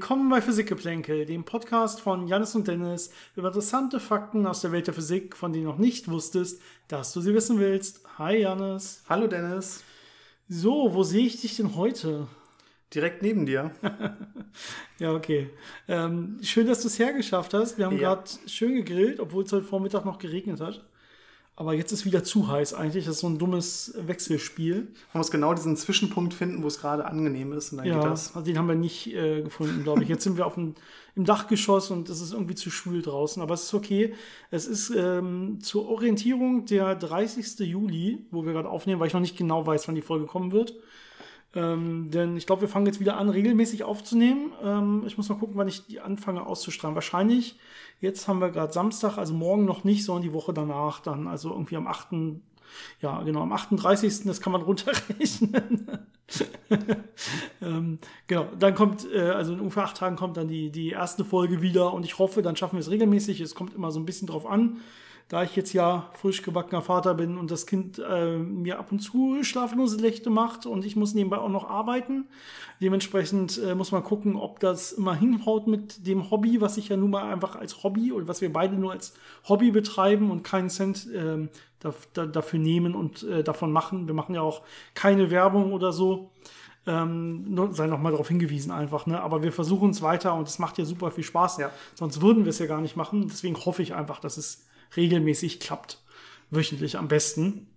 Willkommen bei Physikgeplänkel, dem Podcast von Janis und Dennis über interessante Fakten aus der Welt der Physik, von denen du noch nicht wusstest, dass du sie wissen willst. Hi Janis. Hallo Dennis. So, wo sehe ich dich denn heute? Direkt neben dir. ja, okay. Ähm, schön, dass du es hergeschafft hast. Wir haben ja. gerade schön gegrillt, obwohl es heute Vormittag noch geregnet hat. Aber jetzt ist wieder zu heiß eigentlich. Das ist so ein dummes Wechselspiel. Man muss genau diesen Zwischenpunkt finden, wo es gerade angenehm ist. Und dann ja, geht das. Also den haben wir nicht äh, gefunden, glaube ich. Jetzt sind wir auf dem, im Dachgeschoss und es ist irgendwie zu schwül draußen. Aber es ist okay. Es ist ähm, zur Orientierung der 30. Juli, wo wir gerade aufnehmen, weil ich noch nicht genau weiß, wann die Folge kommen wird. Ähm, denn ich glaube, wir fangen jetzt wieder an, regelmäßig aufzunehmen. Ähm, ich muss mal gucken, wann ich die anfange auszustrahlen. Wahrscheinlich, jetzt haben wir gerade Samstag, also morgen noch nicht, sondern die Woche danach dann, also irgendwie am 8. Ja, genau, am 38. Das kann man runterrechnen. ähm, genau, dann kommt, äh, also in ungefähr acht Tagen kommt dann die, die erste Folge wieder und ich hoffe, dann schaffen wir es regelmäßig. Es kommt immer so ein bisschen drauf an da ich jetzt ja frisch gebackener Vater bin und das Kind äh, mir ab und zu schlaflose Nächte macht und ich muss nebenbei auch noch arbeiten. Dementsprechend äh, muss man gucken, ob das immer hinhaut mit dem Hobby, was ich ja nun mal einfach als Hobby oder was wir beide nur als Hobby betreiben und keinen Cent äh, da, da, dafür nehmen und äh, davon machen. Wir machen ja auch keine Werbung oder so. Ähm, sei noch mal darauf hingewiesen einfach, ne? Aber wir versuchen es weiter und es macht ja super viel Spaß. Ja. Sonst würden wir es ja gar nicht machen. Deswegen hoffe ich einfach, dass es regelmäßig klappt. Wöchentlich am besten.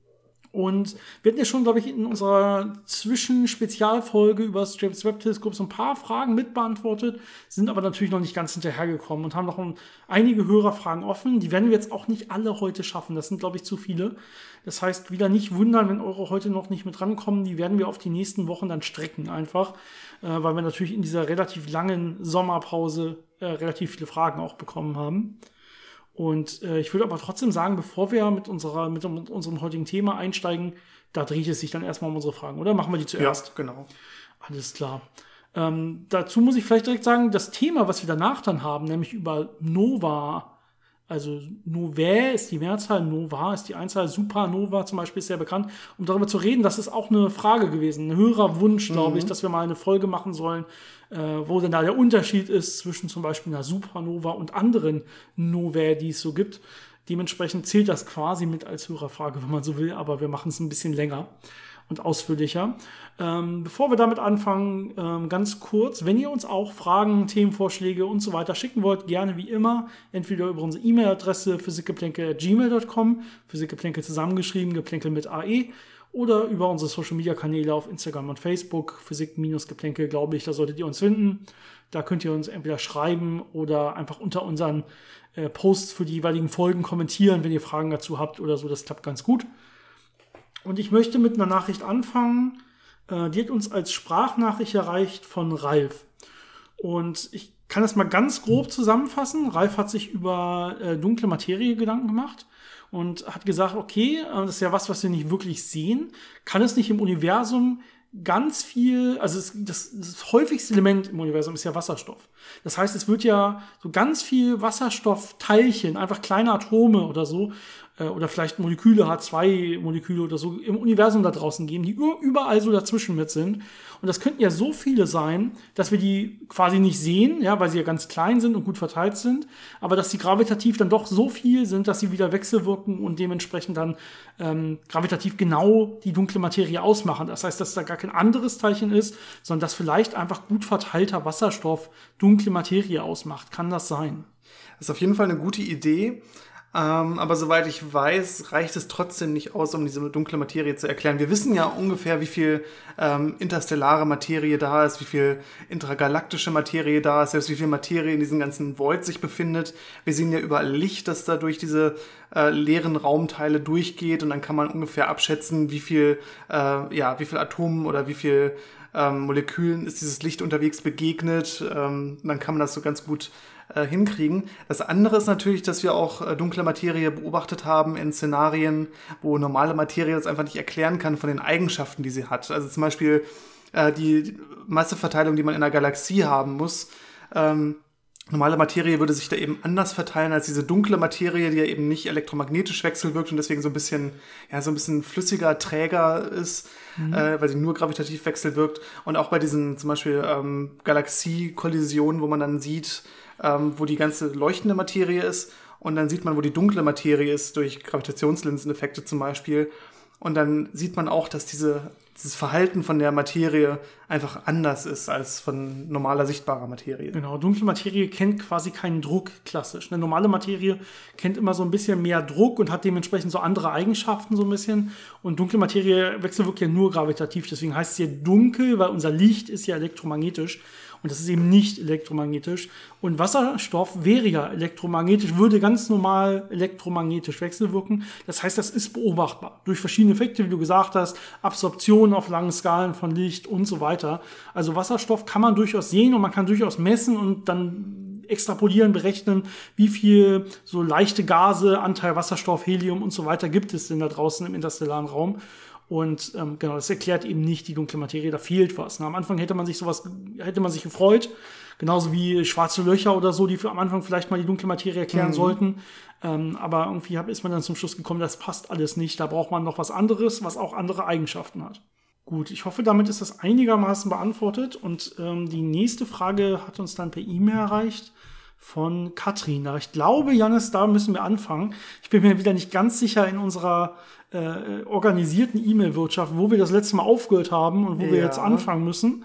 Und wir hatten ja schon, glaube ich, in unserer Zwischenspezialfolge über James Webb Teleskop so ein paar Fragen mitbeantwortet, sind aber natürlich noch nicht ganz hinterhergekommen und haben noch einige Hörerfragen offen. Die werden wir jetzt auch nicht alle heute schaffen. Das sind, glaube ich, zu viele. Das heißt, wieder nicht wundern, wenn eure heute noch nicht mit rankommen. Die werden wir auf die nächsten Wochen dann strecken einfach, äh, weil wir natürlich in dieser relativ langen Sommerpause äh, relativ viele Fragen auch bekommen haben. Und äh, ich würde aber trotzdem sagen, bevor wir mit, unserer, mit, mit unserem heutigen Thema einsteigen, da dreht es sich dann erstmal um unsere Fragen, oder? Machen wir die zuerst? Ja, genau. Alles klar. Ähm, dazu muss ich vielleicht direkt sagen, das Thema, was wir danach dann haben, nämlich über Nova, also Novae ist die Mehrzahl, Nova ist die Einzahl, Supernova zum Beispiel ist sehr bekannt. Um darüber zu reden, das ist auch eine Frage gewesen, ein höherer Wunsch, glaube mhm. ich, dass wir mal eine Folge machen sollen, äh, wo denn da der Unterschied ist zwischen zum Beispiel einer Supernova und anderen Novae, die es so gibt. Dementsprechend zählt das quasi mit als Hörerfrage, wenn man so will, aber wir machen es ein bisschen länger und ausführlicher. Ähm, bevor wir damit anfangen, ähm, ganz kurz, wenn ihr uns auch Fragen, Themenvorschläge und so weiter schicken wollt, gerne wie immer, entweder über unsere E-Mail-Adresse physikgeplänkel.gmail.com, Physikgeplänkel zusammengeschrieben, Geplänkel mit AE, oder über unsere Social-Media-Kanäle auf Instagram und Facebook, Physik-Geplänkel, glaube ich, da solltet ihr uns finden. Da könnt ihr uns entweder schreiben oder einfach unter unseren äh, Posts für die jeweiligen Folgen kommentieren, wenn ihr Fragen dazu habt oder so. Das klappt ganz gut. Und ich möchte mit einer Nachricht anfangen. Äh, die hat uns als Sprachnachricht erreicht von Ralf. Und ich kann das mal ganz grob zusammenfassen. Ralf hat sich über äh, dunkle Materie Gedanken gemacht und hat gesagt, okay, äh, das ist ja was, was wir nicht wirklich sehen. Kann es nicht im Universum ganz viel, also das, das, das häufigste Element im Universum ist ja Wasserstoff. Das heißt, es wird ja so ganz viel Wasserstoffteilchen, einfach kleine Atome oder so, äh, oder vielleicht Moleküle, H2-Moleküle oder so im Universum da draußen geben, die überall so dazwischen mit sind. Und das könnten ja so viele sein, dass wir die quasi nicht sehen, ja, weil sie ja ganz klein sind und gut verteilt sind, aber dass sie gravitativ dann doch so viel sind, dass sie wieder wechselwirken und dementsprechend dann ähm, gravitativ genau die dunkle Materie ausmachen. Das heißt, dass da gar kein anderes Teilchen ist, sondern dass vielleicht einfach gut verteilter Wasserstoff dunkle Materie ausmacht. Kann das sein? Das ist auf jeden Fall eine gute Idee. Ähm, aber soweit ich weiß, reicht es trotzdem nicht aus, um diese dunkle Materie zu erklären. Wir wissen ja ungefähr, wie viel ähm, interstellare Materie da ist, wie viel intragalaktische Materie da ist, selbst wie viel Materie in diesem ganzen Void sich befindet. Wir sehen ja überall Licht, das da durch diese äh, leeren Raumteile durchgeht und dann kann man ungefähr abschätzen, wie viel, äh, ja, wie viel Atomen oder wie viel ähm, Molekülen ist dieses Licht unterwegs begegnet. Ähm, dann kann man das so ganz gut äh, hinkriegen. Das andere ist natürlich, dass wir auch äh, dunkle Materie beobachtet haben in Szenarien, wo normale Materie das einfach nicht erklären kann von den Eigenschaften, die sie hat. Also zum Beispiel äh, die Masseverteilung, die man in einer Galaxie haben muss. Ähm, normale Materie würde sich da eben anders verteilen als diese dunkle Materie, die ja eben nicht elektromagnetisch wechselwirkt und deswegen so ein bisschen, ja, so ein bisschen flüssiger, träger ist, mhm. äh, weil sie nur gravitativ wechselwirkt. Und auch bei diesen zum Beispiel ähm, Galaxie-Kollisionen, wo man dann sieht, ähm, wo die ganze leuchtende Materie ist und dann sieht man, wo die dunkle Materie ist, durch Gravitationslinseneffekte zum Beispiel. Und dann sieht man auch, dass diese dieses Verhalten von der Materie einfach anders ist als von normaler sichtbarer Materie. Genau, dunkle Materie kennt quasi keinen Druck klassisch. Eine normale Materie kennt immer so ein bisschen mehr Druck und hat dementsprechend so andere Eigenschaften so ein bisschen. Und dunkle Materie wechselwirkt ja nur gravitativ, deswegen heißt es ja dunkel, weil unser Licht ist ja elektromagnetisch. Und das ist eben nicht elektromagnetisch. Und Wasserstoff wäre ja elektromagnetisch, würde ganz normal elektromagnetisch wechselwirken. Das heißt, das ist beobachtbar. Durch verschiedene Effekte, wie du gesagt hast, Absorption auf langen Skalen von Licht und so weiter. Also Wasserstoff kann man durchaus sehen und man kann durchaus messen und dann extrapolieren, berechnen, wie viel so leichte Gase, Anteil Wasserstoff, Helium und so weiter gibt es denn da draußen im interstellaren Raum. Und ähm, genau, das erklärt eben nicht die dunkle Materie, da fehlt was. Ne? Am Anfang hätte man sich sowas, hätte man sich gefreut, genauso wie schwarze Löcher oder so, die für am Anfang vielleicht mal die dunkle Materie erklären mhm. sollten. Ähm, aber irgendwie ist man dann zum Schluss gekommen, das passt alles nicht. Da braucht man noch was anderes, was auch andere Eigenschaften hat. Gut, ich hoffe, damit ist das einigermaßen beantwortet. Und ähm, die nächste Frage hat uns dann per E-Mail erreicht von Katrin. Ich glaube, Janis, da müssen wir anfangen. Ich bin mir wieder nicht ganz sicher in unserer äh, organisierten E-Mail-Wirtschaft, wo wir das letzte Mal aufgehört haben und wo ja. wir jetzt anfangen müssen.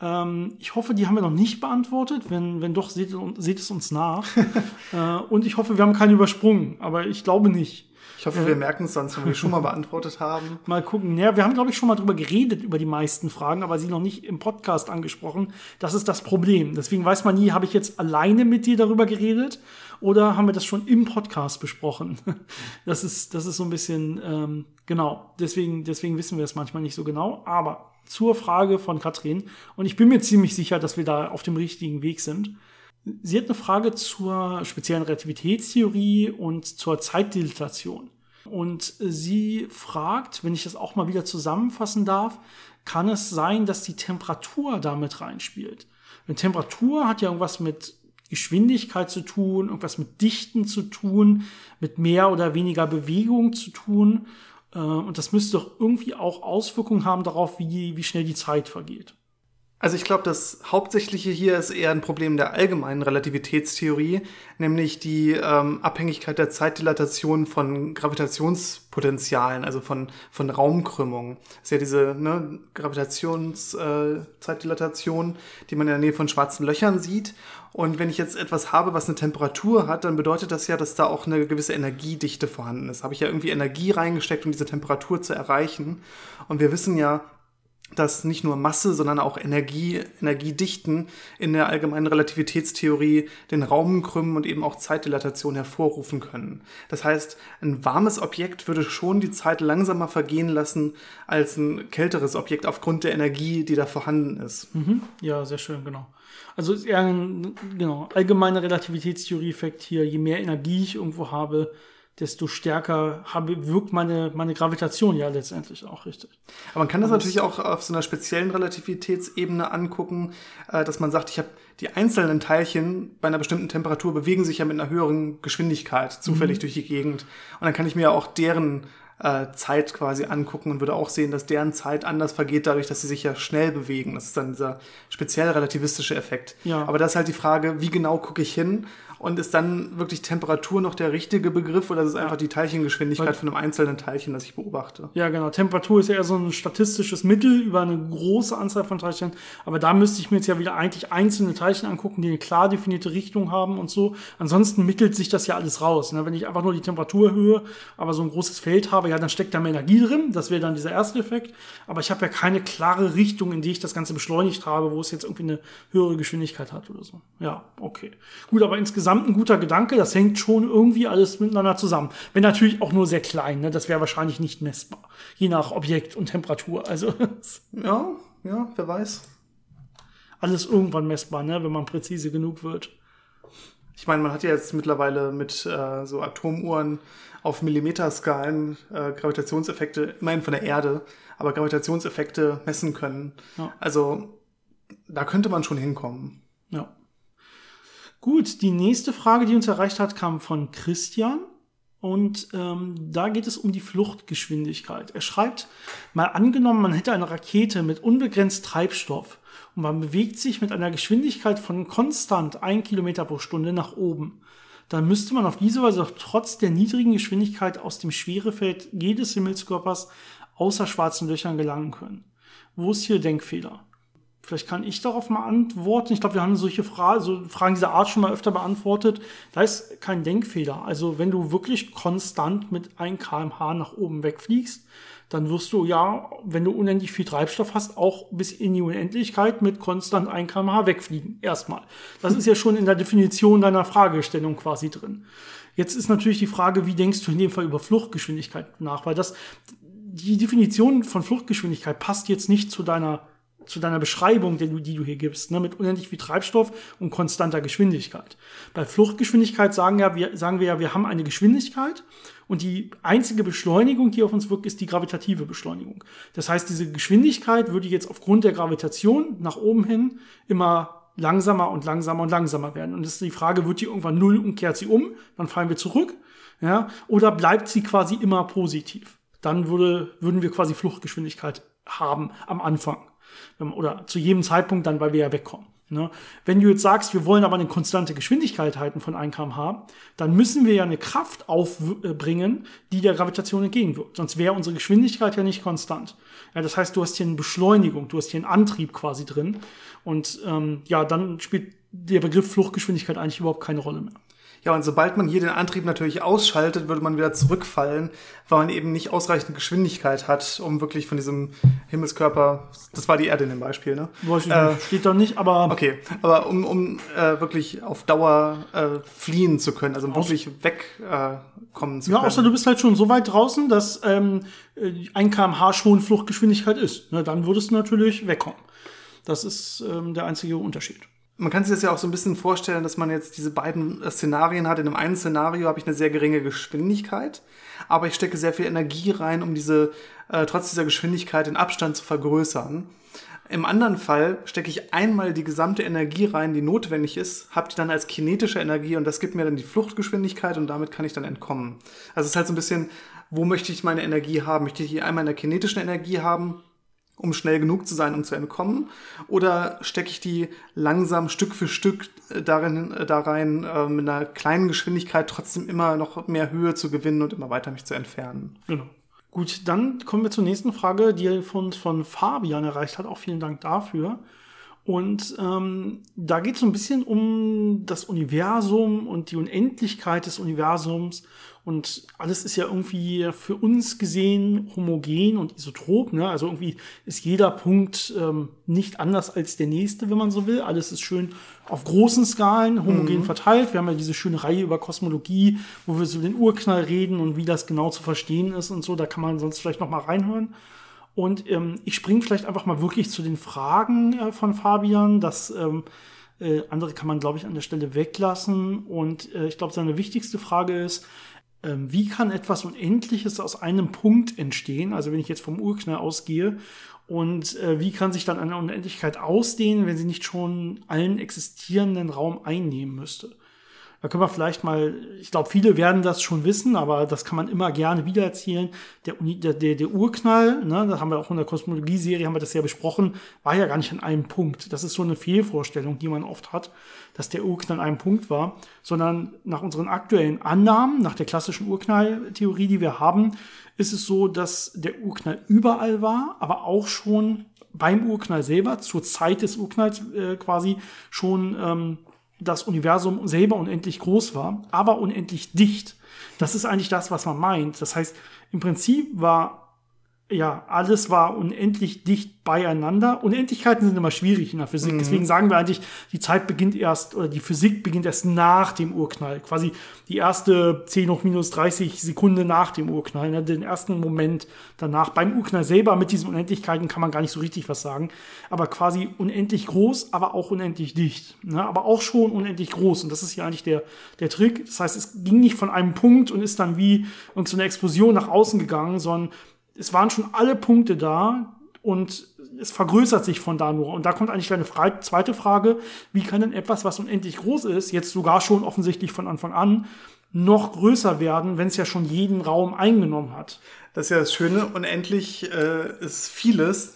Ähm, ich hoffe, die haben wir noch nicht beantwortet. Wenn, wenn doch, seht, seht es uns nach. äh, und ich hoffe, wir haben keine übersprungen, aber ich glaube nicht. Ich hoffe, wir merken es sonst, wenn wir schon mal beantwortet haben. Mal gucken. Ja, wir haben, glaube ich, schon mal drüber geredet, über die meisten Fragen, aber sie noch nicht im Podcast angesprochen. Das ist das Problem. Deswegen weiß man nie, habe ich jetzt alleine mit dir darüber geredet oder haben wir das schon im Podcast besprochen? Das ist, das ist so ein bisschen, ähm, genau. Deswegen, deswegen wissen wir es manchmal nicht so genau. Aber zur Frage von Katrin, und ich bin mir ziemlich sicher, dass wir da auf dem richtigen Weg sind. Sie hat eine Frage zur speziellen Relativitätstheorie und zur Zeitdilatation. Und sie fragt, wenn ich das auch mal wieder zusammenfassen darf, kann es sein, dass die Temperatur damit reinspielt? Eine Temperatur hat ja irgendwas mit Geschwindigkeit zu tun, irgendwas mit Dichten zu tun, mit mehr oder weniger Bewegung zu tun. Äh, und das müsste doch irgendwie auch Auswirkungen haben darauf, wie, wie schnell die Zeit vergeht. Also ich glaube, das Hauptsächliche hier ist eher ein Problem der allgemeinen Relativitätstheorie, nämlich die ähm, Abhängigkeit der Zeitdilatation von Gravitationspotenzialen, also von, von Raumkrümmung. Das ist ja diese ne, Gravitationszeitdilatation, äh, die man in der Nähe von schwarzen Löchern sieht. Und wenn ich jetzt etwas habe, was eine Temperatur hat, dann bedeutet das ja, dass da auch eine gewisse Energiedichte vorhanden ist. Habe ich ja irgendwie Energie reingesteckt, um diese Temperatur zu erreichen. Und wir wissen ja, dass nicht nur Masse, sondern auch Energie, Energiedichten in der allgemeinen Relativitätstheorie den Raum krümmen und eben auch Zeitdilatation hervorrufen können. Das heißt, ein warmes Objekt würde schon die Zeit langsamer vergehen lassen als ein kälteres Objekt aufgrund der Energie, die da vorhanden ist. Mhm. Ja, sehr schön, genau. Also ist eher ein genau, allgemeiner Relativitätstheorie-Effekt hier. Je mehr Energie ich irgendwo habe, desto stärker habe, wirkt meine, meine Gravitation ja letztendlich auch richtig. Aber man kann das, das natürlich auch auf so einer speziellen Relativitätsebene angucken, äh, dass man sagt, ich habe die einzelnen Teilchen bei einer bestimmten Temperatur bewegen sich ja mit einer höheren Geschwindigkeit zufällig mhm. durch die Gegend. Und dann kann ich mir auch deren äh, Zeit quasi angucken und würde auch sehen, dass deren Zeit anders vergeht, dadurch, dass sie sich ja schnell bewegen. Das ist dann dieser speziell relativistische Effekt. Ja. Aber das ist halt die Frage, wie genau gucke ich hin und ist dann wirklich Temperatur noch der richtige Begriff oder ist es ja. einfach die Teilchengeschwindigkeit von einem einzelnen Teilchen, das ich beobachte? Ja, genau. Temperatur ist ja eher so ein statistisches Mittel über eine große Anzahl von Teilchen. Aber da müsste ich mir jetzt ja wieder eigentlich einzelne Teilchen angucken, die eine klar definierte Richtung haben und so. Ansonsten mittelt sich das ja alles raus. Ne? Wenn ich einfach nur die Temperatur erhöhe, aber so ein großes Feld habe, ja, dann steckt da mehr Energie drin. Das wäre dann dieser erste Effekt. Aber ich habe ja keine klare Richtung, in die ich das Ganze beschleunigt habe, wo es jetzt irgendwie eine höhere Geschwindigkeit hat oder so. Ja, okay. Gut, aber insgesamt insgesamt ein guter Gedanke. Das hängt schon irgendwie alles miteinander zusammen. Wenn natürlich auch nur sehr klein. Ne? Das wäre wahrscheinlich nicht messbar. Je nach Objekt und Temperatur. Also ja, ja, wer weiß. Alles irgendwann messbar, ne? wenn man präzise genug wird. Ich meine, man hat ja jetzt mittlerweile mit äh, so Atomuhren auf Millimeterskalen äh, Gravitationseffekte, immerhin von der Erde, aber Gravitationseffekte messen können. Ja. Also da könnte man schon hinkommen. Gut, die nächste Frage, die uns erreicht hat, kam von Christian. Und ähm, da geht es um die Fluchtgeschwindigkeit. Er schreibt, mal angenommen, man hätte eine Rakete mit unbegrenzt Treibstoff und man bewegt sich mit einer Geschwindigkeit von konstant 1 Kilometer pro Stunde nach oben. Dann müsste man auf diese Weise trotz der niedrigen Geschwindigkeit aus dem Schwerefeld jedes Himmelskörpers außer schwarzen Löchern gelangen können. Wo ist hier Denkfehler? Vielleicht kann ich darauf mal antworten. Ich glaube, wir haben solche Fra so Fragen dieser Art schon mal öfter beantwortet. Da ist kein Denkfehler. Also wenn du wirklich konstant mit 1 kmh nach oben wegfliegst, dann wirst du ja, wenn du unendlich viel Treibstoff hast, auch bis in die Unendlichkeit mit konstant 1 kmh wegfliegen. Erstmal. Das ist ja schon in der Definition deiner Fragestellung quasi drin. Jetzt ist natürlich die Frage, wie denkst du in dem Fall über Fluchtgeschwindigkeit nach? Weil das, die Definition von Fluchtgeschwindigkeit passt jetzt nicht zu deiner zu deiner Beschreibung, die du, die du hier gibst, ne, mit unendlich viel Treibstoff und konstanter Geschwindigkeit. Bei Fluchtgeschwindigkeit sagen, ja, wir, sagen wir ja, wir haben eine Geschwindigkeit und die einzige Beschleunigung, die auf uns wirkt, ist die gravitative Beschleunigung. Das heißt, diese Geschwindigkeit würde jetzt aufgrund der Gravitation nach oben hin immer langsamer und langsamer und langsamer werden. Und das ist die Frage, wird die irgendwann null und kehrt sie um, dann fallen wir zurück, ja, oder bleibt sie quasi immer positiv? Dann würde, würden wir quasi Fluchtgeschwindigkeit haben am Anfang oder zu jedem Zeitpunkt dann, weil wir ja wegkommen. Ne? Wenn du jetzt sagst, wir wollen aber eine konstante Geschwindigkeit halten von 1 kmh, dann müssen wir ja eine Kraft aufbringen, die der Gravitation entgegenwirkt. Sonst wäre unsere Geschwindigkeit ja nicht konstant. Ja, das heißt, du hast hier eine Beschleunigung, du hast hier einen Antrieb quasi drin. Und ähm, ja, dann spielt der Begriff Fluchtgeschwindigkeit eigentlich überhaupt keine Rolle mehr. Ja, und sobald man hier den Antrieb natürlich ausschaltet, würde man wieder zurückfallen, weil man eben nicht ausreichend Geschwindigkeit hat, um wirklich von diesem Himmelskörper, das war die Erde in dem Beispiel, ne? Weiß ich äh, nicht, steht da nicht, aber. Okay, aber um, um äh, wirklich auf Dauer äh, fliehen zu können, also um wirklich wegkommen äh, zu ja, können. Ja, außer du bist halt schon so weit draußen, dass ähm, ein kmh schon Fluchtgeschwindigkeit ist. Ne, dann würdest du natürlich wegkommen. Das ist ähm, der einzige Unterschied man kann sich das ja auch so ein bisschen vorstellen, dass man jetzt diese beiden Szenarien hat. In dem einen Szenario habe ich eine sehr geringe Geschwindigkeit, aber ich stecke sehr viel Energie rein, um diese, äh, trotz dieser Geschwindigkeit den Abstand zu vergrößern. Im anderen Fall stecke ich einmal die gesamte Energie rein, die notwendig ist, habe die dann als kinetische Energie und das gibt mir dann die Fluchtgeschwindigkeit und damit kann ich dann entkommen. Also es ist halt so ein bisschen, wo möchte ich meine Energie haben? Möchte ich die einmal in der kinetischen Energie haben um schnell genug zu sein, um zu entkommen? Oder stecke ich die langsam Stück für Stück äh, darin, äh, da rein, äh, mit einer kleinen Geschwindigkeit trotzdem immer noch mehr Höhe zu gewinnen und immer weiter mich zu entfernen? Genau. Gut, dann kommen wir zur nächsten Frage, die von, von Fabian erreicht hat. Auch vielen Dank dafür. Und ähm, da geht es so ein bisschen um das Universum und die Unendlichkeit des Universums und alles ist ja irgendwie für uns gesehen homogen und isotrop. Ne? Also irgendwie ist jeder Punkt ähm, nicht anders als der nächste, wenn man so will. Alles ist schön auf großen Skalen homogen mhm. verteilt. Wir haben ja diese schöne Reihe über Kosmologie, wo wir so den Urknall reden und wie das genau zu verstehen ist und so. Da kann man sonst vielleicht noch mal reinhören. Und ähm, ich springe vielleicht einfach mal wirklich zu den Fragen äh, von Fabian. Das ähm, äh, andere kann man, glaube ich, an der Stelle weglassen. Und äh, ich glaube, seine wichtigste Frage ist, wie kann etwas Unendliches aus einem Punkt entstehen? Also wenn ich jetzt vom Urknall ausgehe und äh, wie kann sich dann eine Unendlichkeit ausdehnen, wenn sie nicht schon allen existierenden Raum einnehmen müsste? Da können wir vielleicht mal, ich glaube, viele werden das schon wissen, aber das kann man immer gerne wiedererzählen. Der, der, der, der Urknall, ne, da haben wir auch in der Kosmologie-Serie, haben wir das ja besprochen, war ja gar nicht an einem Punkt. Das ist so eine Fehlvorstellung, die man oft hat, dass der Urknall an einem Punkt war, sondern nach unseren aktuellen Annahmen, nach der klassischen Urknalltheorie, die wir haben, ist es so, dass der Urknall überall war, aber auch schon beim Urknall selber, zur Zeit des Urknalls äh, quasi schon ähm, das Universum selber unendlich groß war, aber unendlich dicht. Das ist eigentlich das, was man meint. Das heißt, im Prinzip war ja, alles war unendlich dicht beieinander. Unendlichkeiten sind immer schwierig in der Physik. Mhm. Deswegen sagen wir eigentlich, die Zeit beginnt erst, oder die Physik beginnt erst nach dem Urknall. Quasi die erste 10 hoch minus 30 Sekunde nach dem Urknall. Ne? Den ersten Moment danach. Beim Urknall selber mit diesen Unendlichkeiten kann man gar nicht so richtig was sagen. Aber quasi unendlich groß, aber auch unendlich dicht. Ne? Aber auch schon unendlich groß. Und das ist ja eigentlich der, der Trick. Das heißt, es ging nicht von einem Punkt und ist dann wie so eine Explosion nach außen gegangen, sondern es waren schon alle Punkte da und es vergrößert sich von da nur. Und da kommt eigentlich eine zweite Frage, wie kann denn etwas, was unendlich groß ist, jetzt sogar schon offensichtlich von Anfang an, noch größer werden, wenn es ja schon jeden Raum eingenommen hat? Das ist ja das Schöne, unendlich äh, ist vieles.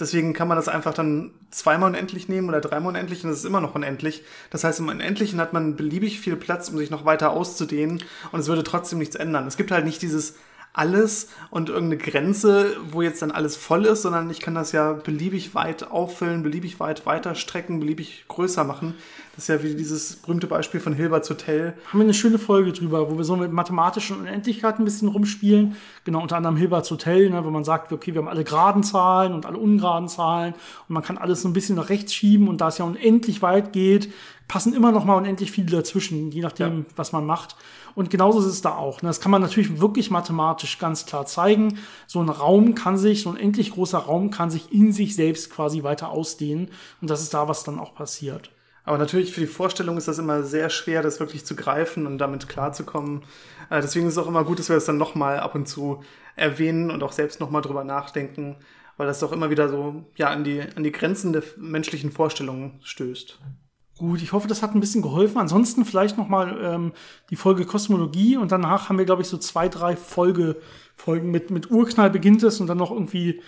Deswegen kann man das einfach dann zweimal unendlich nehmen oder dreimal unendlich und es ist immer noch unendlich. Das heißt, im Unendlichen hat man beliebig viel Platz, um sich noch weiter auszudehnen und es würde trotzdem nichts ändern. Es gibt halt nicht dieses alles und irgendeine Grenze, wo jetzt dann alles voll ist, sondern ich kann das ja beliebig weit auffüllen, beliebig weit weiter strecken, beliebig größer machen. Das ist ja wie dieses berühmte Beispiel von Hilberts Hotel. Haben wir eine schöne Folge drüber, wo wir so mit mathematischen Unendlichkeiten ein bisschen rumspielen. Genau, unter anderem Hilberts Hotel, ne, wo man sagt, okay, wir haben alle geraden Zahlen und alle ungeraden Zahlen und man kann alles so ein bisschen nach rechts schieben und da es ja unendlich weit geht, passen immer noch mal unendlich viele dazwischen, je nachdem, ja. was man macht. Und genauso ist es da auch. Ne? Das kann man natürlich wirklich mathematisch ganz klar zeigen. So ein Raum kann sich, so ein endlich großer Raum kann sich in sich selbst quasi weiter ausdehnen. Und das ist da, was dann auch passiert. Aber natürlich für die Vorstellung ist das immer sehr schwer, das wirklich zu greifen und damit klarzukommen. Äh, deswegen ist es auch immer gut, dass wir das dann nochmal ab und zu erwähnen und auch selbst nochmal drüber nachdenken, weil das doch immer wieder so ja, an, die, an die Grenzen der menschlichen Vorstellungen stößt. Gut, ich hoffe, das hat ein bisschen geholfen. Ansonsten vielleicht noch mal ähm, die Folge Kosmologie und danach haben wir, glaube ich, so zwei, drei Folge, Folgen mit, mit Urknall beginnt es und dann noch irgendwie,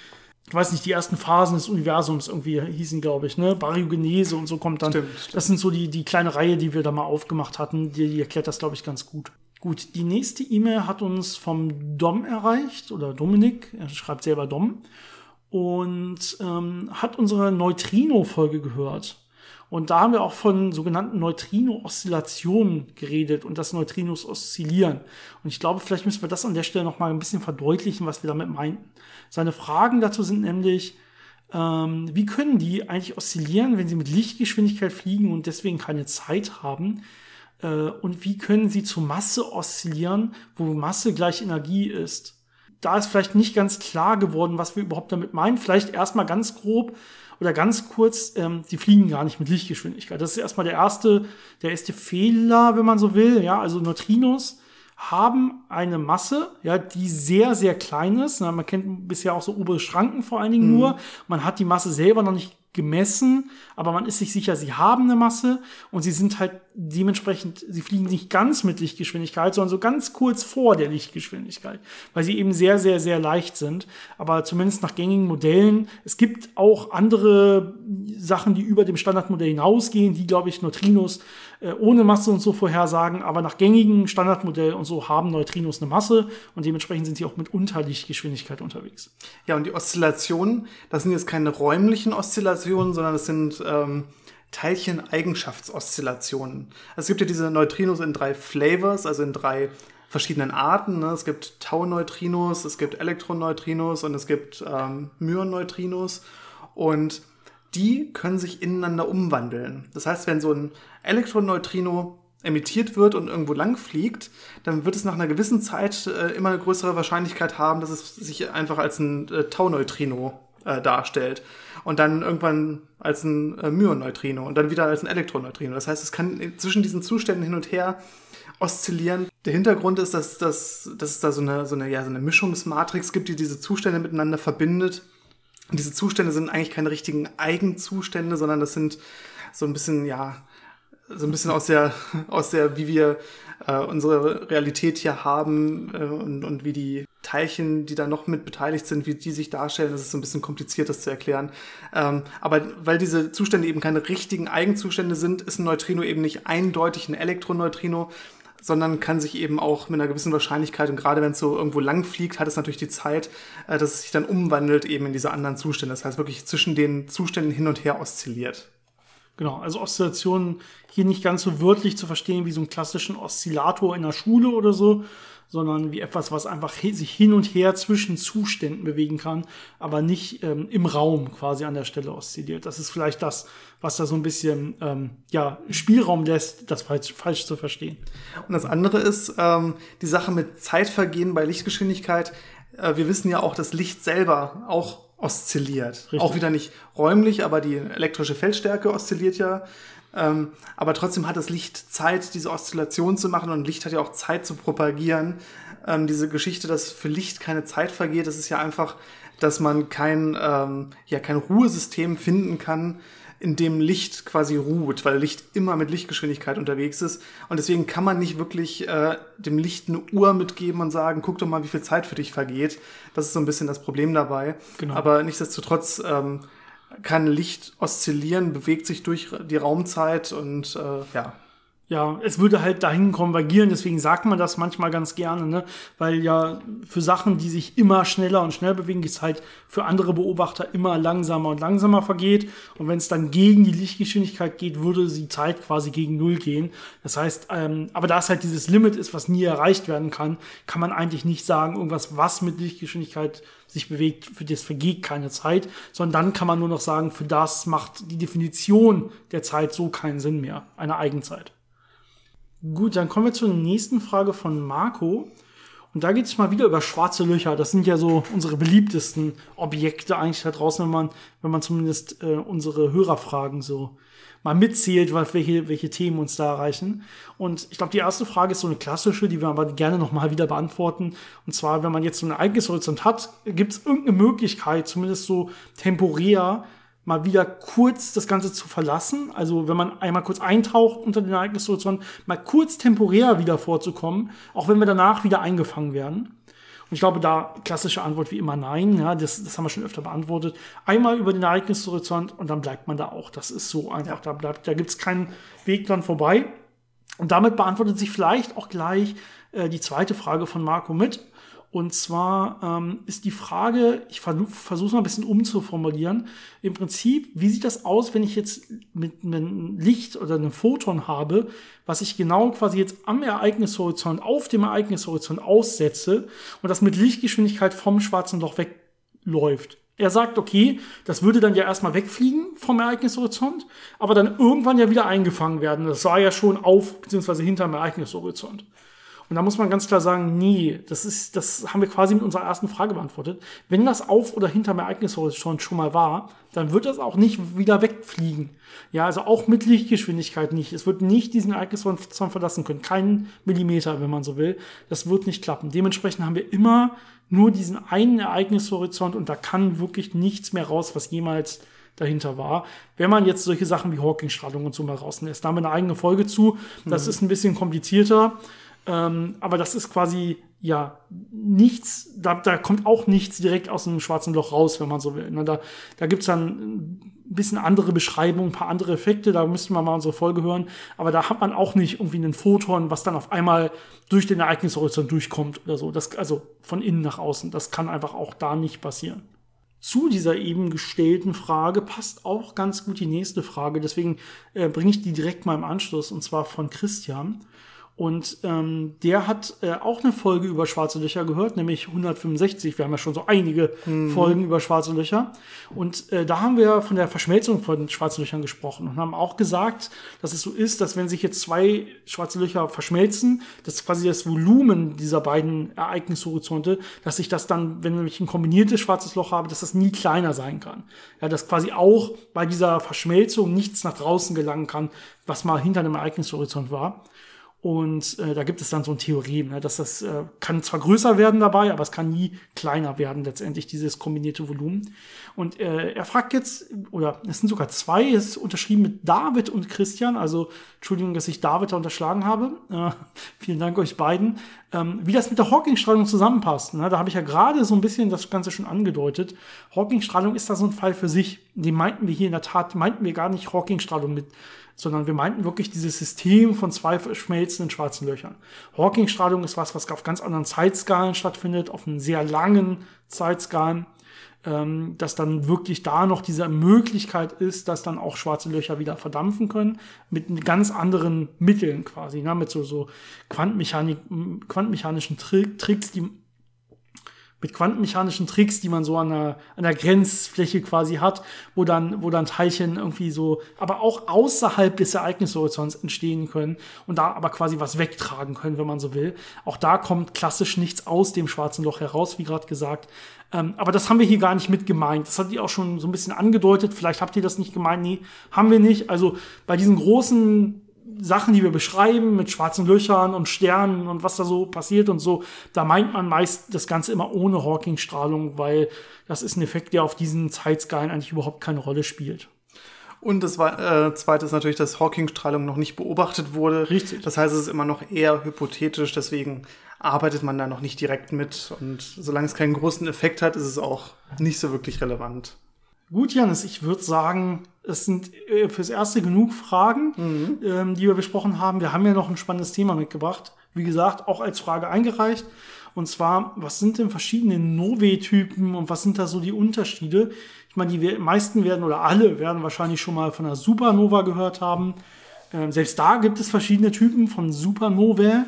ich weiß nicht, die ersten Phasen des Universums irgendwie hießen, glaube ich, ne? Baryogenese und so kommt dann. Stimmt, stimmt. Das sind so die, die kleine Reihe, die wir da mal aufgemacht hatten. Die, die erklärt das, glaube ich, ganz gut. Gut, die nächste E-Mail hat uns vom Dom erreicht oder Dominik, er schreibt selber Dom und ähm, hat unsere Neutrino-Folge gehört. Und da haben wir auch von sogenannten Neutrino-Oszillationen geredet und dass Neutrinos oszillieren. Und ich glaube, vielleicht müssen wir das an der Stelle noch mal ein bisschen verdeutlichen, was wir damit meinten. Seine Fragen dazu sind nämlich, ähm, wie können die eigentlich oszillieren, wenn sie mit Lichtgeschwindigkeit fliegen und deswegen keine Zeit haben? Äh, und wie können sie zu Masse oszillieren, wo Masse gleich Energie ist? Da ist vielleicht nicht ganz klar geworden, was wir überhaupt damit meinen. Vielleicht erstmal ganz grob oder ganz kurz, ähm, sie fliegen gar nicht mit Lichtgeschwindigkeit. Das ist erstmal der erste, der erste Fehler, wenn man so will. Ja, also Neutrinos haben eine Masse, ja, die sehr, sehr klein ist. Na, man kennt bisher auch so obere Schranken vor allen Dingen mhm. nur. Man hat die Masse selber noch nicht gemessen, aber man ist sich sicher, sie haben eine Masse und sie sind halt dementsprechend, sie fliegen nicht ganz mit Lichtgeschwindigkeit, sondern so ganz kurz vor der Lichtgeschwindigkeit, weil sie eben sehr, sehr, sehr leicht sind. Aber zumindest nach gängigen Modellen. Es gibt auch andere Sachen, die über dem Standardmodell hinausgehen, die, glaube ich, Neutrinos ohne Masse und so vorhersagen, aber nach gängigen Standardmodell und so haben Neutrinos eine Masse und dementsprechend sind sie auch mit Unterlichtgeschwindigkeit unterwegs. Ja, und die Oszillationen, das sind jetzt keine räumlichen Oszillationen, sondern das sind ähm, Teilchen-Eigenschaftsoszillationen. Es gibt ja diese Neutrinos in drei Flavors, also in drei verschiedenen Arten. Ne? Es gibt Tau-Neutrinos, es gibt Elektroneutrinos und es gibt ähm, Myon-Neutrinos. Und die können sich ineinander umwandeln. Das heißt, wenn so ein Elektroneutrino emittiert wird und irgendwo lang fliegt, dann wird es nach einer gewissen Zeit äh, immer eine größere Wahrscheinlichkeit haben, dass es sich einfach als ein äh, Tau-Neutrino äh, darstellt und dann irgendwann als ein äh, Myon-Neutrino und dann wieder als ein Elektroneutrino. Das heißt, es kann zwischen diesen Zuständen hin und her oszillieren. Der Hintergrund ist, dass, dass, dass es da so eine, so, eine, ja, so eine Mischungsmatrix gibt, die diese Zustände miteinander verbindet. Diese Zustände sind eigentlich keine richtigen Eigenzustände, sondern das sind so ein bisschen, ja, so ein bisschen aus der, aus der, wie wir äh, unsere Realität hier haben äh, und, und wie die Teilchen, die da noch mit beteiligt sind, wie die sich darstellen, das ist so ein bisschen kompliziert, das zu erklären. Ähm, aber weil diese Zustände eben keine richtigen Eigenzustände sind, ist ein Neutrino eben nicht eindeutig ein Elektroneutrino, sondern kann sich eben auch mit einer gewissen Wahrscheinlichkeit, und gerade wenn es so irgendwo lang fliegt, hat es natürlich die Zeit, äh, dass es sich dann umwandelt eben in diese anderen Zustände. Das heißt wirklich zwischen den Zuständen hin und her oszilliert. Genau, also Oszillationen hier nicht ganz so wörtlich zu verstehen wie so einen klassischen Oszillator in der Schule oder so, sondern wie etwas, was einfach sich hin und her zwischen Zuständen bewegen kann, aber nicht ähm, im Raum quasi an der Stelle oszilliert. Das ist vielleicht das, was da so ein bisschen ähm, ja, Spielraum lässt, das falsch, falsch zu verstehen. Und das andere ist ähm, die Sache mit Zeitvergehen bei Lichtgeschwindigkeit. Äh, wir wissen ja auch, dass Licht selber auch oszilliert. Richtig. Auch wieder nicht räumlich, aber die elektrische Feldstärke oszilliert ja. Ähm, aber trotzdem hat das Licht Zeit, diese Oszillation zu machen und Licht hat ja auch Zeit zu propagieren. Ähm, diese Geschichte, dass für Licht keine Zeit vergeht, das ist ja einfach, dass man kein, ähm, ja, kein Ruhesystem finden kann, in dem Licht quasi ruht, weil Licht immer mit Lichtgeschwindigkeit unterwegs ist. Und deswegen kann man nicht wirklich äh, dem Licht eine Uhr mitgeben und sagen, guck doch mal, wie viel Zeit für dich vergeht. Das ist so ein bisschen das Problem dabei. Genau. Aber nichtsdestotrotz ähm, kann Licht oszillieren, bewegt sich durch die Raumzeit und äh, ja. Ja, es würde halt dahin konvergieren, deswegen sagt man das manchmal ganz gerne, ne? Weil ja für Sachen, die sich immer schneller und schneller bewegen, die Zeit für andere Beobachter immer langsamer und langsamer vergeht. Und wenn es dann gegen die Lichtgeschwindigkeit geht, würde die Zeit quasi gegen Null gehen. Das heißt, ähm, aber da es halt dieses Limit ist, was nie erreicht werden kann, kann man eigentlich nicht sagen, irgendwas, was mit Lichtgeschwindigkeit sich bewegt, für das vergeht keine Zeit, sondern dann kann man nur noch sagen, für das macht die Definition der Zeit so keinen Sinn mehr, eine Eigenzeit. Gut, dann kommen wir zur nächsten Frage von Marco. Und da geht es mal wieder über schwarze Löcher. Das sind ja so unsere beliebtesten Objekte eigentlich da draußen, wenn man, wenn man zumindest äh, unsere Hörerfragen so mal mitzählt, welche, welche Themen uns da erreichen. Und ich glaube, die erste Frage ist so eine klassische, die wir aber gerne nochmal wieder beantworten. Und zwar, wenn man jetzt so einen Ereignishorizont hat, gibt es irgendeine Möglichkeit, zumindest so temporär, mal wieder kurz das Ganze zu verlassen. Also wenn man einmal kurz eintaucht unter den Ereignishorizont, mal kurz temporär wieder vorzukommen, auch wenn wir danach wieder eingefangen werden. Und ich glaube, da klassische Antwort wie immer nein. Ja, das, das haben wir schon öfter beantwortet. Einmal über den Ereignishorizont und dann bleibt man da auch. Das ist so einfach. Da bleibt, da gibt's keinen Weg dran vorbei. Und damit beantwortet sich vielleicht auch gleich äh, die zweite Frage von Marco mit. Und zwar ähm, ist die Frage, ich versuche es mal ein bisschen umzuformulieren. Im Prinzip, wie sieht das aus, wenn ich jetzt mit einem Licht oder einem Photon habe, was ich genau quasi jetzt am Ereignishorizont, auf dem Ereignishorizont aussetze und das mit Lichtgeschwindigkeit vom schwarzen Loch wegläuft. Er sagt, okay, das würde dann ja erstmal wegfliegen vom Ereignishorizont, aber dann irgendwann ja wieder eingefangen werden. Das war ja schon auf bzw. hinterm Ereignishorizont. Und da muss man ganz klar sagen, nee, das ist, das haben wir quasi mit unserer ersten Frage beantwortet. Wenn das auf oder hinterm Ereignishorizont schon mal war, dann wird das auch nicht wieder wegfliegen. Ja, also auch mit Lichtgeschwindigkeit nicht. Es wird nicht diesen Ereignishorizont verlassen können. Keinen Millimeter, wenn man so will. Das wird nicht klappen. Dementsprechend haben wir immer nur diesen einen Ereignishorizont und da kann wirklich nichts mehr raus, was jemals dahinter war. Wenn man jetzt solche Sachen wie Hawking-Strahlung und so mal rauslässt, da haben wir eine eigene Folge zu. Das mhm. ist ein bisschen komplizierter. Ähm, aber das ist quasi ja nichts, da, da kommt auch nichts direkt aus einem schwarzen Loch raus, wenn man so will. Ne? Da, da gibt's dann ein bisschen andere Beschreibungen, ein paar andere Effekte, da müssten wir mal unsere Folge hören. Aber da hat man auch nicht irgendwie einen Photon, was dann auf einmal durch den Ereignishorizont durchkommt oder so. Das, also von innen nach außen. Das kann einfach auch da nicht passieren. Zu dieser eben gestellten Frage passt auch ganz gut die nächste Frage. Deswegen äh, bringe ich die direkt mal im Anschluss und zwar von Christian. Und ähm, der hat äh, auch eine Folge über schwarze Löcher gehört, nämlich 165. Wir haben ja schon so einige mhm. Folgen über schwarze Löcher. Und äh, da haben wir von der Verschmelzung von schwarzen Löchern gesprochen und haben auch gesagt, dass es so ist, dass wenn sich jetzt zwei schwarze Löcher verschmelzen, dass quasi das Volumen dieser beiden Ereignishorizonte, dass ich das dann, wenn ich ein kombiniertes schwarzes Loch habe, dass das nie kleiner sein kann. Ja, dass quasi auch bei dieser Verschmelzung nichts nach draußen gelangen kann, was mal hinter einem Ereignishorizont war. Und äh, da gibt es dann so ein Theorem, ne, dass das äh, kann zwar größer werden dabei, aber es kann nie kleiner werden, letztendlich dieses kombinierte Volumen. Und äh, er fragt jetzt, oder es sind sogar zwei, es ist unterschrieben mit David und Christian, also Entschuldigung, dass ich David da unterschlagen habe. Äh, vielen Dank euch beiden. Ähm, wie das mit der Hawking-Strahlung zusammenpasst, ne, da habe ich ja gerade so ein bisschen das Ganze schon angedeutet. Hawking-Strahlung ist da so ein Fall für sich. Die meinten wir hier in der Tat, meinten wir gar nicht Hawking-Strahlung mit sondern wir meinten wirklich dieses System von zwei verschmelzenden schwarzen Löchern. Hawking-Strahlung ist was, was auf ganz anderen Zeitskalen stattfindet, auf einen sehr langen Zeitskalen, ähm, dass dann wirklich da noch diese Möglichkeit ist, dass dann auch schwarze Löcher wieder verdampfen können, mit ganz anderen Mitteln quasi, ne? mit so, so Quantenmechanik, quantenmechanischen Tricks, die mit quantenmechanischen Tricks, die man so an der, an der Grenzfläche quasi hat, wo dann, wo dann Teilchen irgendwie so, aber auch außerhalb des Ereignishorizonts entstehen können und da aber quasi was wegtragen können, wenn man so will. Auch da kommt klassisch nichts aus dem schwarzen Loch heraus, wie gerade gesagt. Ähm, aber das haben wir hier gar nicht mit gemeint. Das hat die auch schon so ein bisschen angedeutet. Vielleicht habt ihr das nicht gemeint. Nee, haben wir nicht. Also bei diesen großen Sachen, die wir beschreiben, mit schwarzen Löchern und Sternen und was da so passiert und so, da meint man meist das Ganze immer ohne Hawking-Strahlung, weil das ist ein Effekt, der auf diesen Zeitskalen eigentlich überhaupt keine Rolle spielt. Und das äh, zweite ist natürlich, dass Hawking-Strahlung noch nicht beobachtet wurde. Richtig. Das heißt, es ist immer noch eher hypothetisch, deswegen arbeitet man da noch nicht direkt mit. Und solange es keinen großen Effekt hat, ist es auch nicht so wirklich relevant. Gut, Janis, ich würde sagen, es sind äh, fürs Erste genug Fragen, mhm. ähm, die wir besprochen haben. Wir haben ja noch ein spannendes Thema mitgebracht. Wie gesagt, auch als Frage eingereicht. Und zwar, was sind denn verschiedene Nove-Typen und was sind da so die Unterschiede? Ich meine, die meisten werden oder alle werden wahrscheinlich schon mal von einer Supernova gehört haben. Ähm, selbst da gibt es verschiedene Typen von Supernovae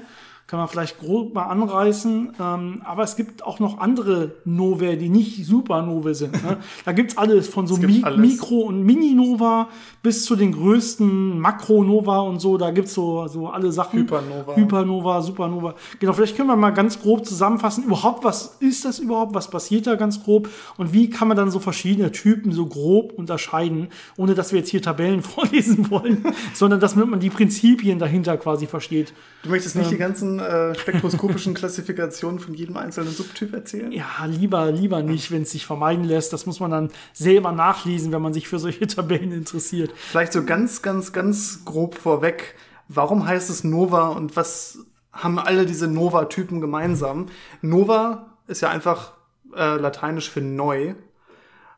kann man vielleicht grob mal anreißen. Ähm, aber es gibt auch noch andere Novae, die nicht Supernova sind. Ne? Da gibt's alles von so Mi alles. Mikro- und Mini-Nova bis zu den größten Makronova und so. Da gibt's so, so alle Sachen. Hypernova. Hypernova, Supernova. Genau, vielleicht können wir mal ganz grob zusammenfassen. Überhaupt, was ist das überhaupt? Was passiert da ganz grob? Und wie kann man dann so verschiedene Typen so grob unterscheiden, ohne dass wir jetzt hier Tabellen vorlesen wollen, sondern dass man die Prinzipien dahinter quasi versteht. Du möchtest nicht ähm, die ganzen äh, spektroskopischen Klassifikationen von jedem einzelnen Subtyp erzählen? Ja, lieber, lieber nicht, wenn es sich vermeiden lässt. Das muss man dann selber nachlesen, wenn man sich für solche Tabellen interessiert. Vielleicht so ganz, ganz, ganz grob vorweg. Warum heißt es Nova und was haben alle diese Nova-Typen gemeinsam? Nova ist ja einfach äh, lateinisch für neu.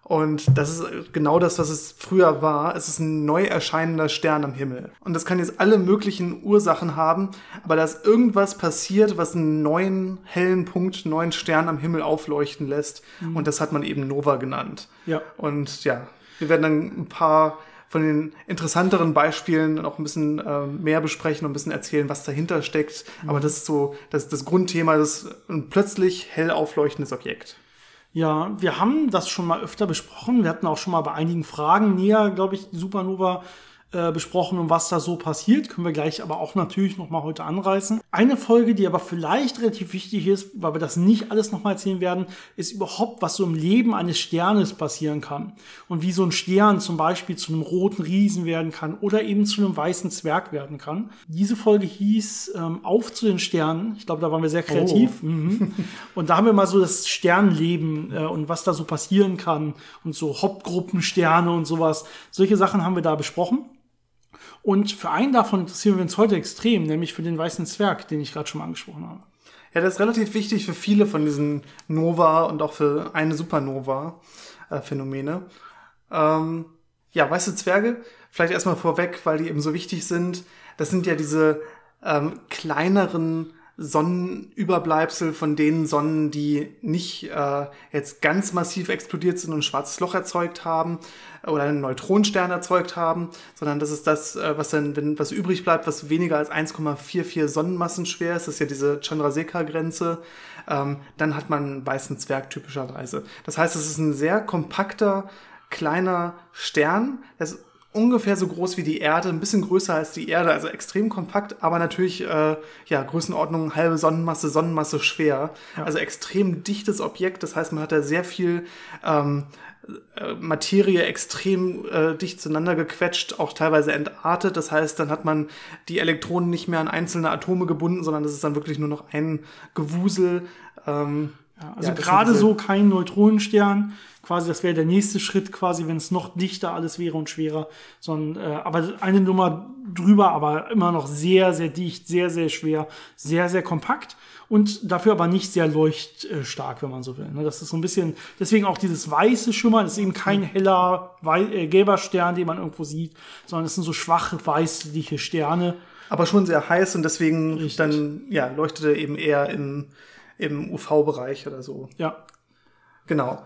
Und das ist genau das, was es früher war. Es ist ein neu erscheinender Stern am Himmel. Und das kann jetzt alle möglichen Ursachen haben, aber da ist irgendwas passiert, was einen neuen hellen Punkt, einen neuen Stern am Himmel aufleuchten lässt. Mhm. Und das hat man eben Nova genannt. Ja. Und ja, wir werden dann ein paar von den interessanteren Beispielen noch ein bisschen äh, mehr besprechen und ein bisschen erzählen, was dahinter steckt. Mhm. Aber das ist so das, das Grundthema, das ist ein plötzlich hell aufleuchtendes Objekt. Ja, wir haben das schon mal öfter besprochen. Wir hatten auch schon mal bei einigen Fragen näher, glaube ich, Supernova äh, besprochen und was da so passiert. Können wir gleich aber auch natürlich noch mal heute anreißen. Eine Folge, die aber vielleicht relativ wichtig ist, weil wir das nicht alles noch mal erzählen werden, ist überhaupt, was so im Leben eines Sternes passieren kann. Und wie so ein Stern zum Beispiel zu einem roten Riesen werden kann oder eben zu einem weißen Zwerg werden kann. Diese Folge hieß ähm, Auf zu den Sternen. Ich glaube, da waren wir sehr kreativ. Oh. Mhm. Und da haben wir mal so das Sternleben äh, und was da so passieren kann und so Hauptgruppensterne und sowas. Solche Sachen haben wir da besprochen. Und für einen davon interessieren wir uns heute extrem, nämlich für den weißen Zwerg, den ich gerade schon mal angesprochen habe. Ja, das ist relativ wichtig für viele von diesen Nova und auch für eine Supernova-Phänomene. Ähm, ja, weiße Zwerge, vielleicht erstmal vorweg, weil die eben so wichtig sind. Das sind ja diese ähm, kleineren Sonnenüberbleibsel von den Sonnen, die nicht äh, jetzt ganz massiv explodiert sind und ein schwarzes Loch erzeugt haben oder einen Neutronenstern erzeugt haben, sondern das ist das, äh, was dann, wenn was übrig bleibt, was weniger als 1,44 Sonnenmassen schwer ist, das ist ja diese Chandrasekhar-Grenze, ähm, dann hat man einen weißen Zwerg typischerweise. Das heißt, es ist ein sehr kompakter, kleiner Stern, das ungefähr so groß wie die Erde, ein bisschen größer als die Erde, also extrem kompakt, aber natürlich äh, ja Größenordnung halbe Sonnenmasse, Sonnenmasse schwer, ja. also extrem dichtes Objekt. Das heißt, man hat da sehr viel ähm, äh, Materie extrem äh, dicht zueinander gequetscht, auch teilweise entartet. Das heißt, dann hat man die Elektronen nicht mehr an einzelne Atome gebunden, sondern das ist dann wirklich nur noch ein Gewusel. Ähm, ja, also ja, gerade so kein Neutronenstern, quasi, das wäre der nächste Schritt quasi, wenn es noch dichter alles wäre und schwerer, sondern äh, aber eine Nummer drüber, aber immer noch sehr, sehr dicht, sehr, sehr schwer, sehr, sehr kompakt und dafür aber nicht sehr leuchtstark, wenn man so will. Ne? Das ist so ein bisschen, deswegen auch dieses weiße Schimmern, das ist eben kein heller äh, gelber Stern, den man irgendwo sieht, sondern es sind so schwache weißliche Sterne. Aber schon sehr heiß und deswegen Richtig. dann ja, leuchtet er eben eher im, im UV-Bereich oder so. Ja. Genau.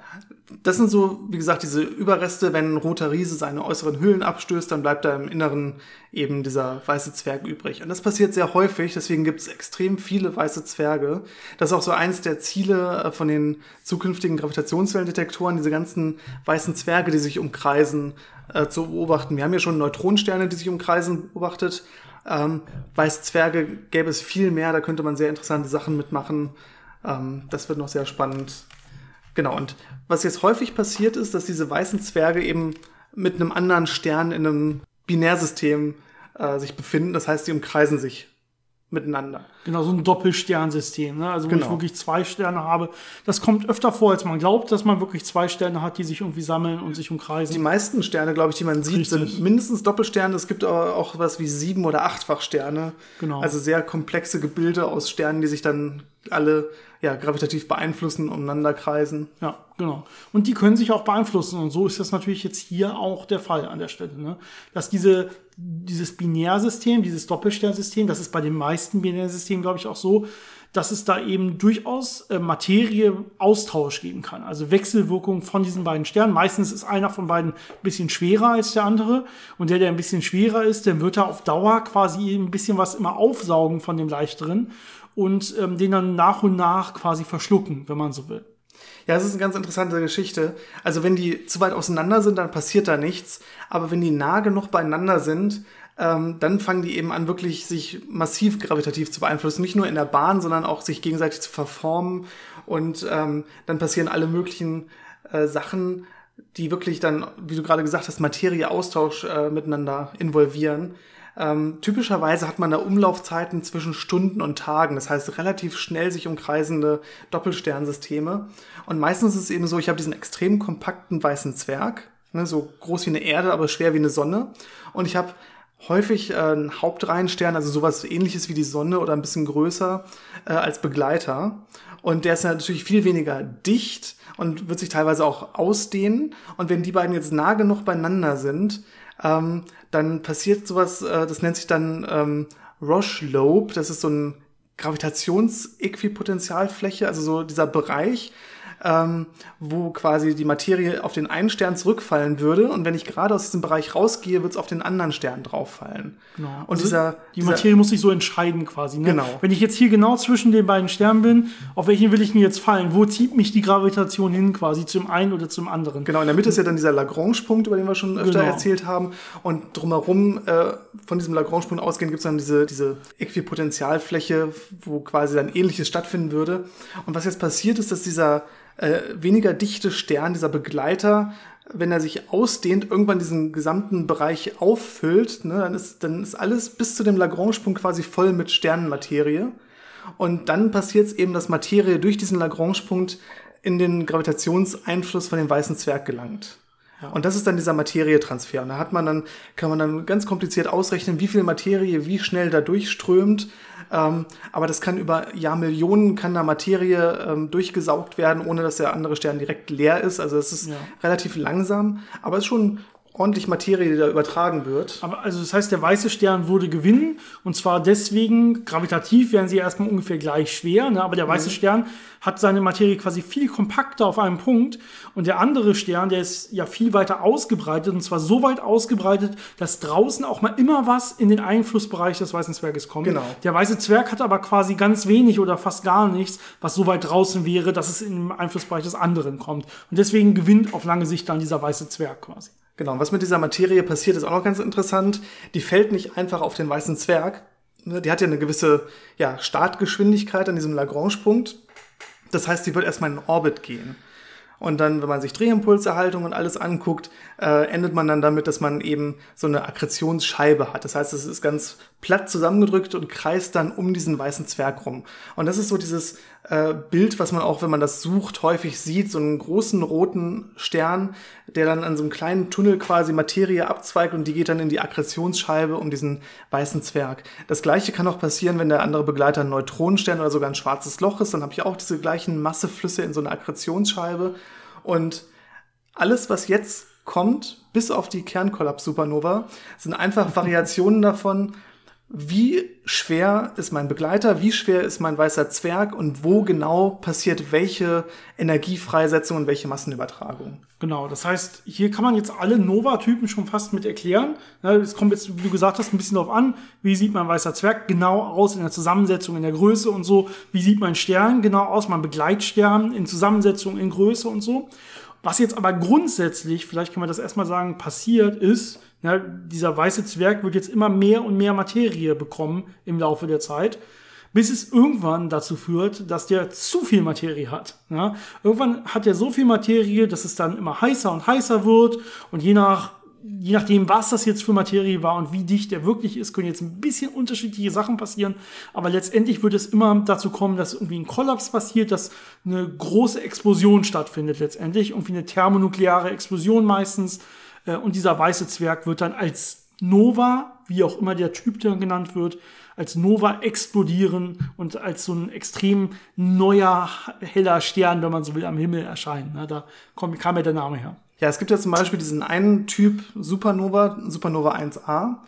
Das sind so, wie gesagt, diese Überreste, wenn ein roter Riese seine äußeren Hüllen abstößt, dann bleibt da im Inneren eben dieser weiße Zwerg übrig. Und das passiert sehr häufig, deswegen gibt es extrem viele weiße Zwerge. Das ist auch so eins der Ziele äh, von den zukünftigen Gravitationswellendetektoren, diese ganzen weißen Zwerge, die sich umkreisen, äh, zu beobachten. Wir haben ja schon Neutronensterne, die sich umkreisen, beobachtet. Ähm, weiße Zwerge gäbe es viel mehr, da könnte man sehr interessante Sachen mitmachen. Ähm, das wird noch sehr spannend. Genau, und was jetzt häufig passiert ist, dass diese weißen Zwerge eben mit einem anderen Stern in einem Binärsystem äh, sich befinden. Das heißt, die umkreisen sich miteinander. Genau, so ein Doppelsternsystem, ne? Also wo Genau. ich wirklich zwei Sterne habe. Das kommt öfter vor, als man glaubt, dass man wirklich zwei Sterne hat, die sich irgendwie sammeln und sich Die umkreisen. meisten Sterne, glaube ich, die man sieht, Richtig. sind mindestens Doppelsterne. Es gibt aber auch was wie sieben- oder achtfach-Sterne. Genau. Also sehr komplexe Gebilde aus Sternen, die sich dann alle ja, gravitativ beeinflussen, umeinander kreisen. Ja, genau. Und die können sich auch beeinflussen. Und so ist das natürlich jetzt hier auch der Fall an der Stelle. Ne? Dass diese, dieses Binärsystem, dieses Doppelsternsystem, das ist bei den meisten Binärsystemen, glaube ich, auch so, dass es da eben durchaus äh, Materie-Austausch geben kann. Also Wechselwirkung von diesen beiden Sternen. Meistens ist einer von beiden ein bisschen schwerer als der andere. Und der, der ein bisschen schwerer ist, der wird da auf Dauer quasi ein bisschen was immer aufsaugen von dem leichteren und ähm, den dann nach und nach quasi verschlucken, wenn man so will. Ja, das ist eine ganz interessante Geschichte. Also wenn die zu weit auseinander sind, dann passiert da nichts. Aber wenn die nah genug beieinander sind, ähm, dann fangen die eben an, wirklich sich massiv gravitativ zu beeinflussen. Nicht nur in der Bahn, sondern auch sich gegenseitig zu verformen. Und ähm, dann passieren alle möglichen äh, Sachen, die wirklich dann, wie du gerade gesagt hast, Materieaustausch äh, miteinander involvieren. Ähm, typischerweise hat man da Umlaufzeiten zwischen Stunden und Tagen, das heißt relativ schnell sich umkreisende Doppelsternsysteme. Und meistens ist es eben so, ich habe diesen extrem kompakten weißen Zwerg, ne, so groß wie eine Erde, aber schwer wie eine Sonne. Und ich habe häufig äh, einen Hauptreihenstern, also sowas ähnliches wie die Sonne oder ein bisschen größer äh, als Begleiter. Und der ist natürlich viel weniger dicht und wird sich teilweise auch ausdehnen. Und wenn die beiden jetzt nah genug beieinander sind, ähm, dann passiert sowas, äh, das nennt sich dann ähm, Roche Lobe. Das ist so ein Gravitationsäquipotentialfläche, also so dieser Bereich, ähm, wo quasi die Materie auf den einen Stern zurückfallen würde. Und wenn ich gerade aus diesem Bereich rausgehe, wird es auf den anderen Stern drauffallen. Genau. Und Also dieser, die dieser Materie muss sich so entscheiden quasi. Ne? Genau. Wenn ich jetzt hier genau zwischen den beiden Sternen bin, auf welchen will ich denn jetzt fallen? Wo zieht mich die Gravitation hin quasi zum einen oder zum anderen? Genau, in der Mitte ist ja dann dieser Lagrange-Punkt, über den wir schon öfter Genau. erzählt haben. Und drumherum, äh, von diesem Lagrange-Punkt ausgehend, gibt es dann diese, diese Äquipotentialfläche, wo quasi dann Ähnliches stattfinden würde. Und was jetzt passiert ist, dass dieser äh, weniger dichte Stern, dieser Begleiter, wenn er sich ausdehnt, irgendwann diesen gesamten Bereich auffüllt, ne, dann, ist, dann ist alles bis zu dem Lagrange-Punkt quasi voll mit Sternenmaterie. Und dann passiert es eben, dass Materie durch diesen Lagrange-Punkt in den Gravitationseinfluss von dem weißen Zwerg gelangt. Und das ist dann dieser Materietransfer. Und da hat man dann, kann man dann ganz kompliziert ausrechnen, wie viel Materie wie schnell da durchströmt. Ähm, aber das kann über Jahrmillionen kann da Materie ähm, durchgesaugt werden, ohne dass der andere Stern direkt leer ist. Also es ist Ja. relativ langsam, aber es ist schon ordentlich Materie, die da übertragen wird. Aber also das heißt, der weiße Stern würde gewinnen und zwar deswegen, gravitativ wären sie erstmal ungefähr gleich schwer, ne? aber der weiße Stern hat seine Materie quasi viel kompakter auf einem Punkt und der andere Stern, der ist ja viel weiter ausgebreitet und zwar so weit ausgebreitet, dass draußen auch mal immer was in den Einflussbereich des weißen Zwerges kommt. Genau. Der weiße Zwerg hat aber quasi ganz wenig oder fast gar nichts, was so weit draußen wäre, dass es in den Einflussbereich des anderen kommt. Und deswegen gewinnt auf lange Sicht dann dieser weiße Zwerg quasi. Genau, was mit dieser Materie passiert, ist auch noch ganz interessant. Die fällt nicht einfach auf den weißen Zwerg. Ne, Die hat ja eine gewisse ja, Startgeschwindigkeit an diesem Lagrange-Punkt. Das heißt, die wird erstmal in Orbit gehen. Und dann, wenn man sich Drehimpulserhaltung und alles anguckt, äh, endet man dann damit, dass man eben so eine Akkretionsscheibe hat. Das heißt, es ist ganz platt zusammengedrückt und kreist dann um diesen weißen Zwerg rum. Und das ist so dieses äh, Bild, was man auch, wenn man das sucht, häufig sieht, so einen großen roten Stern, der dann an so einem kleinen Tunnel quasi Materie abzweigt und die geht dann in die Akkretionsscheibe um diesen weißen Zwerg. Das gleiche kann auch passieren, wenn der andere Begleiter ein Neutronenstern oder sogar ein schwarzes Loch ist, dann habe ich auch diese gleichen Masseflüsse in so einer Akkretionsscheibe und alles, was jetzt kommt, bis auf die Kernkollaps-Supernova, sind einfach Variationen davon, wie schwer ist mein Begleiter, wie schwer ist mein weißer Zwerg und wo genau passiert welche Energiefreisetzung und welche Massenübertragung. Genau, das heißt, hier kann man jetzt alle Nova-Typen schon fast mit erklären. Es kommt jetzt, wie du gesagt hast, ein bisschen darauf an, wie sieht mein weißer Zwerg genau aus in der Zusammensetzung, in der Größe und so. Wie sieht mein Stern genau aus, mein Begleitstern in Zusammensetzung, in Größe und so. Was jetzt aber grundsätzlich, vielleicht kann man das erstmal sagen, passiert ist, ja, dieser weiße Zwerg wird jetzt immer mehr und mehr Materie bekommen im Laufe der Zeit, bis es irgendwann dazu führt, dass der zu viel Materie hat. Ja, irgendwann hat er so viel Materie, dass es dann immer heißer und heißer wird und je nach je nachdem, was das jetzt für Materie war und wie dicht er wirklich ist, können jetzt ein bisschen unterschiedliche Sachen passieren. Aber letztendlich wird es immer dazu kommen, dass irgendwie ein Kollaps passiert, dass eine große Explosion stattfindet letztendlich. Irgendwie eine thermonukleare Explosion meistens. Äh, und dieser weiße Zwerg wird dann als Nova, wie auch immer der Typ dann genannt wird, als Nova explodieren und als so ein extrem neuer, heller Stern, wenn man so will, am Himmel erscheinen. Da kam ja der Name her. Ja, es gibt ja zum Beispiel diesen einen Typ Supernova, Supernova 1a,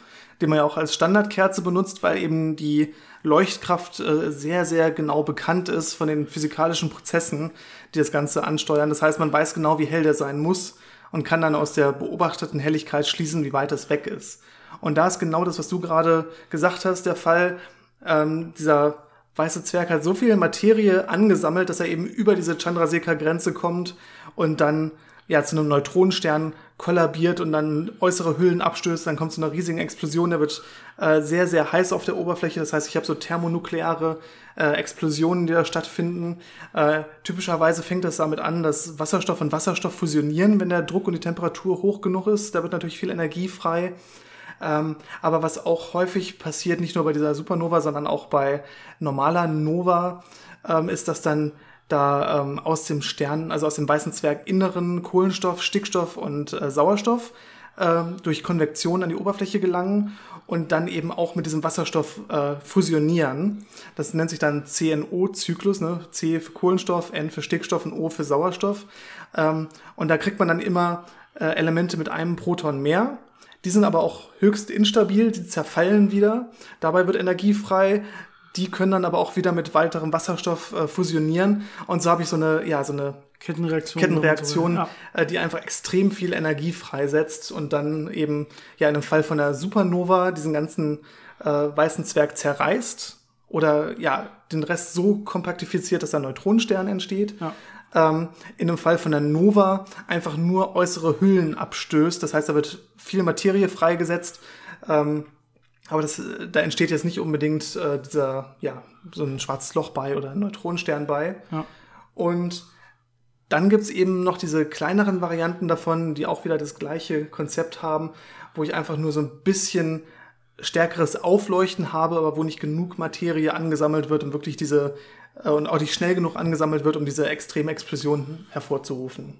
den man ja auch als Standardkerze benutzt, weil eben die Leuchtkraft äh, sehr, sehr genau bekannt ist von den physikalischen Prozessen, die das Ganze ansteuern. Das heißt, man weiß genau, wie hell der sein muss und kann dann aus der beobachteten Helligkeit schließen, wie weit es weg ist. Und da ist genau das, was du gerade gesagt hast, der Fall. Ähm, dieser weiße Zwerg hat so viel Materie angesammelt, dass er eben über diese Chandrasekhar-Grenze kommt und dann ja, zu einem Neutronenstern kollabiert und dann äußere Hüllen abstößt, dann kommt zu einer riesigen Explosion, der wird äh, sehr, sehr heiß auf der Oberfläche. Das heißt, ich habe so thermonukleare äh, Explosionen, die da stattfinden. Äh, typischerweise fängt das damit an, dass Wasserstoff und Wasserstoff fusionieren, wenn der Druck und die Temperatur hoch genug ist. Da wird natürlich viel Energie frei. Ähm, aber was auch häufig passiert, nicht nur bei dieser Supernova, sondern auch bei normaler Nova, ähm, ist, dass dann da ähm, aus dem Stern, also aus dem weißen Zwerg inneren Kohlenstoff, Stickstoff und äh, Sauerstoff ähm, durch Konvektion an die Oberfläche gelangen und dann eben auch mit diesem Wasserstoff äh, fusionieren. Das nennt sich dann CNO-Zyklus, ne? C für Kohlenstoff, N für Stickstoff und O für Sauerstoff. Ähm, und da kriegt man dann immer äh, Elemente mit einem Proton mehr. Die sind aber auch höchst instabil, die zerfallen wieder. Dabei wird Energie frei. Die können dann aber auch wieder mit weiterem Wasserstoff äh, fusionieren. Und so habe ich so eine, ja, so eine Kettenreaktion, Kettenreaktion ja. äh, die einfach extrem viel Energie freisetzt und dann eben, ja, in dem Fall von der Supernova diesen ganzen äh, weißen Zwerg zerreißt oder ja, den Rest so kompaktifiziert, dass ein Neutronenstern entsteht. Ja. Ähm, in dem Fall von der Nova einfach nur äußere Hüllen abstößt. Das heißt, da wird viel Materie freigesetzt. Ähm, aber das, da entsteht jetzt nicht unbedingt äh, dieser, ja, so ein schwarzes Loch bei oder ein Neutronenstern bei. Ja. Und dann gibt's eben noch diese kleineren Varianten davon, die auch wieder das gleiche Konzept haben, wo ich einfach nur so ein bisschen stärkeres Aufleuchten habe, aber wo nicht genug Materie angesammelt wird, um wirklich diese, äh, und auch nicht schnell genug angesammelt wird, um diese extreme Explosion hervorzurufen.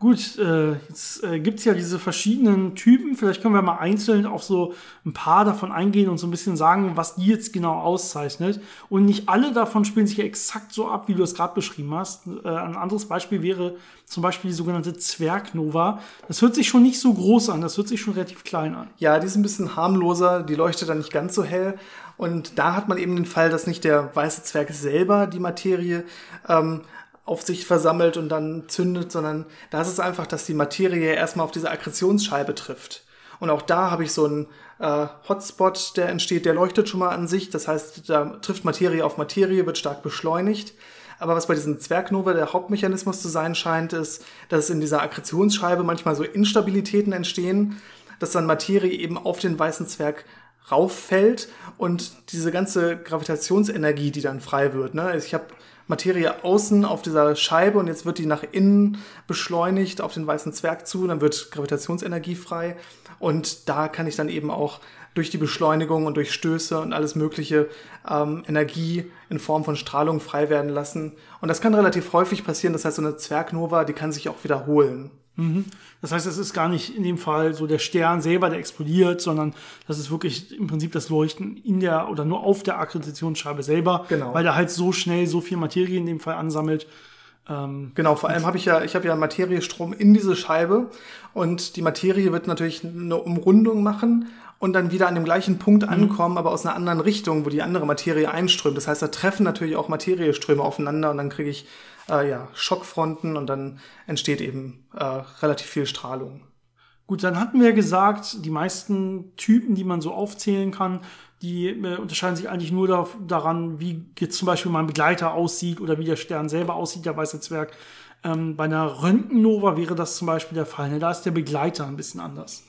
Gut, äh, jetzt äh, gibt's ja diese verschiedenen Typen. Vielleicht können wir mal einzeln auf so ein paar davon eingehen und so ein bisschen sagen, was die jetzt genau auszeichnet. Und nicht alle davon spielen sich ja exakt so ab, wie du es gerade beschrieben hast. Äh, ein anderes Beispiel wäre zum Beispiel die sogenannte Zwergnova. Das hört sich schon nicht so groß an, das hört sich schon relativ klein an. Ja, die ist ein bisschen harmloser, die leuchtet dann nicht ganz so hell. Und da hat man eben den Fall, dass nicht der weiße Zwerg selber die Materie ähm, auf sich versammelt und dann zündet, sondern da ist es einfach, dass die Materie erstmal auf diese Akkretionsscheibe trifft. Und auch da habe ich so einen äh, Hotspot, der entsteht, der leuchtet schon mal an sich. Das heißt, da trifft Materie auf Materie, wird stark beschleunigt. Aber was bei diesen Zwergnova der Hauptmechanismus zu sein scheint, ist, dass in dieser Akkretionsscheibe manchmal so Instabilitäten entstehen, dass dann Materie eben auf den weißen Zwerg rauffällt und diese ganze Gravitationsenergie, die dann frei wird. Ne? Ich habe Materie außen auf dieser Scheibe und jetzt wird die nach innen beschleunigt auf den weißen Zwerg zu, dann wird Gravitationsenergie frei. Und da kann ich dann eben auch durch die Beschleunigung und durch Stöße und alles Mögliche ähm, Energie in Form von Strahlung frei werden lassen. Und das kann relativ häufig passieren. Das heißt, so eine Zwergnova, die kann sich auch wiederholen. Mhm. Das heißt, es ist gar nicht in dem Fall so der Stern selber, der explodiert, sondern das ist wirklich im Prinzip das Leuchten in der oder nur auf der Akkreditationsscheibe selber, genau. weil der halt so schnell so viel Materie in dem Fall ansammelt. Ähm, genau, vor allem habe ich ja, ich habe ja Materiestrom in diese Scheibe und die Materie wird natürlich eine Umrundung machen und dann wieder an dem gleichen Punkt ankommen, aber aus einer anderen Richtung, wo die andere Materie einströmt. Das heißt, da treffen natürlich auch Materieströme aufeinander und dann kriege ich äh, ja, Schockfronten und dann entsteht eben äh, relativ viel Strahlung. Gut, dann hatten wir gesagt, die meisten Typen, die man so aufzählen kann, die äh, unterscheiden sich eigentlich nur da, daran, wie jetzt zum Beispiel mein Begleiter aussieht oder wie der Stern selber aussieht, der weiße Zwerg. Ähm, bei einer Röntgennova wäre das zum Beispiel der Fall. Ne? Da ist der Begleiter ein bisschen anders.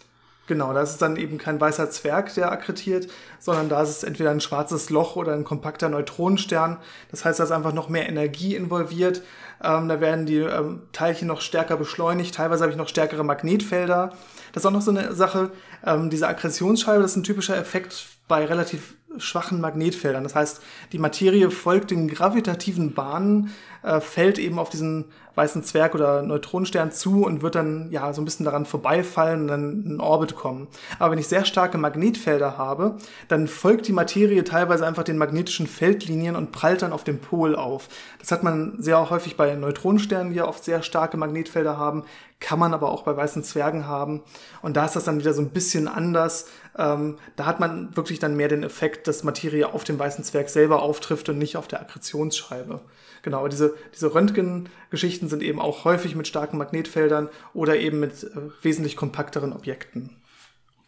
Genau, da ist es dann eben kein weißer Zwerg, der akkretiert, sondern da ist es entweder ein schwarzes Loch oder ein kompakter Neutronenstern. Das heißt, da ist einfach noch mehr Energie involviert. Ähm, da werden die ähm, Teilchen noch stärker beschleunigt. Teilweise habe ich noch stärkere Magnetfelder. Das ist auch noch so eine Sache. Ähm, diese Akkretionsscheibe, das ist ein typischer Effekt bei relativ schwachen Magnetfeldern. Das heißt, die Materie folgt den gravitativen Bahnen, äh, fällt eben auf diesen weißen Zwerg oder Neutronenstern zu und wird dann ja so ein bisschen daran vorbeifallen und dann in Orbit kommen. Aber wenn ich sehr starke Magnetfelder habe, dann folgt die Materie teilweise einfach den magnetischen Feldlinien und prallt dann auf dem Pol auf. Das hat man sehr häufig bei Neutronensternen, die ja oft sehr starke Magnetfelder haben, kann man aber auch bei weißen Zwergen haben. Und da ist das dann wieder so ein bisschen anders. Ähm, da hat man wirklich dann mehr den Effekt, dass Materie auf dem weißen Zwerg selber auftrifft und nicht auf der Akkretionsscheibe. Genau, aber diese, diese Röntgengeschichten sind eben auch häufig mit starken Magnetfeldern oder eben mit äh, wesentlich kompakteren Objekten.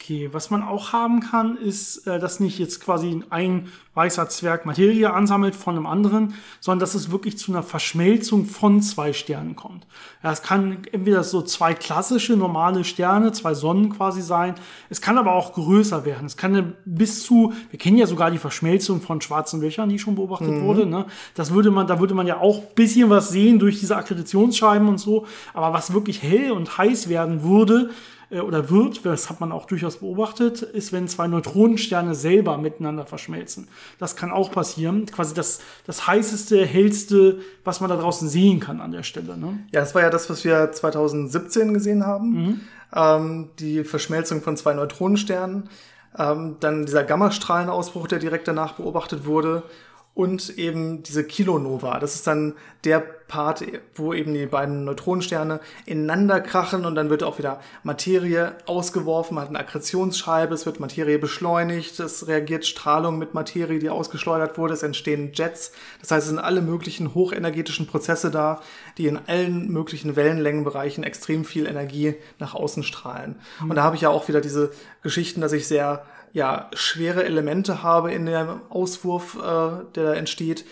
Okay, was man auch haben kann, ist, äh, dass nicht jetzt quasi ein weißer Zwerg Materie ansammelt von einem anderen, sondern dass es wirklich zu einer Verschmelzung von zwei Sternen kommt. Ja, es kann entweder so zwei klassische normale Sterne, zwei Sonnen quasi sein. Es kann aber auch größer werden. Es kann bis zu, wir kennen ja sogar die Verschmelzung von schwarzen Löchern, die schon beobachtet mhm. wurde. Ne? Das würde man, da würde man ja auch bisschen was sehen durch diese Akkreditationsscheiben und so. Aber was wirklich hell und heiß werden würde, äh, oder wird, das hat man auch durchaus beobachtet, ist, wenn zwei Neutronensterne selber miteinander verschmelzen. Das kann auch passieren. Quasi das, das heißeste, hellste, was man da draußen sehen kann an der Stelle. Ne? Ja, das war ja das, was wir 2017 gesehen haben. Mhm. Ähm, die Verschmelzung von zwei Neutronensternen. Ähm, dann dieser Gammastrahlenausbruch, der direkt danach beobachtet wurde und eben diese Kilonova. Das ist dann der Part, wo eben die beiden Neutronensterne ineinander krachen und dann wird auch wieder Materie ausgeworfen, man hat eine Akkretionsscheibe, es wird Materie beschleunigt, es reagiert Strahlung mit Materie, die ausgeschleudert wurde, es entstehen Jets. Das heißt, es sind alle möglichen hochenergetischen Prozesse da, die in allen möglichen Wellenlängenbereichen extrem viel Energie nach außen strahlen. Mhm. Und da habe ich ja auch wieder diese Geschichten, dass ich sehr ja, schwere Elemente habe in dem Auswurf, äh, der da entsteht,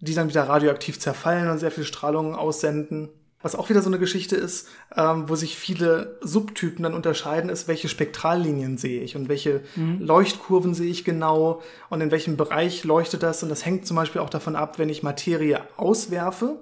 die dann wieder radioaktiv zerfallen und sehr viel Strahlung aussenden. Was auch wieder so eine Geschichte ist, ähm, wo sich viele Subtypen dann unterscheiden, ist, welche Spektrallinien sehe ich und welche mhm. Leuchtkurven sehe ich genau und in welchem Bereich leuchtet das. Und das hängt zum Beispiel auch davon ab, wenn ich Materie auswerfe,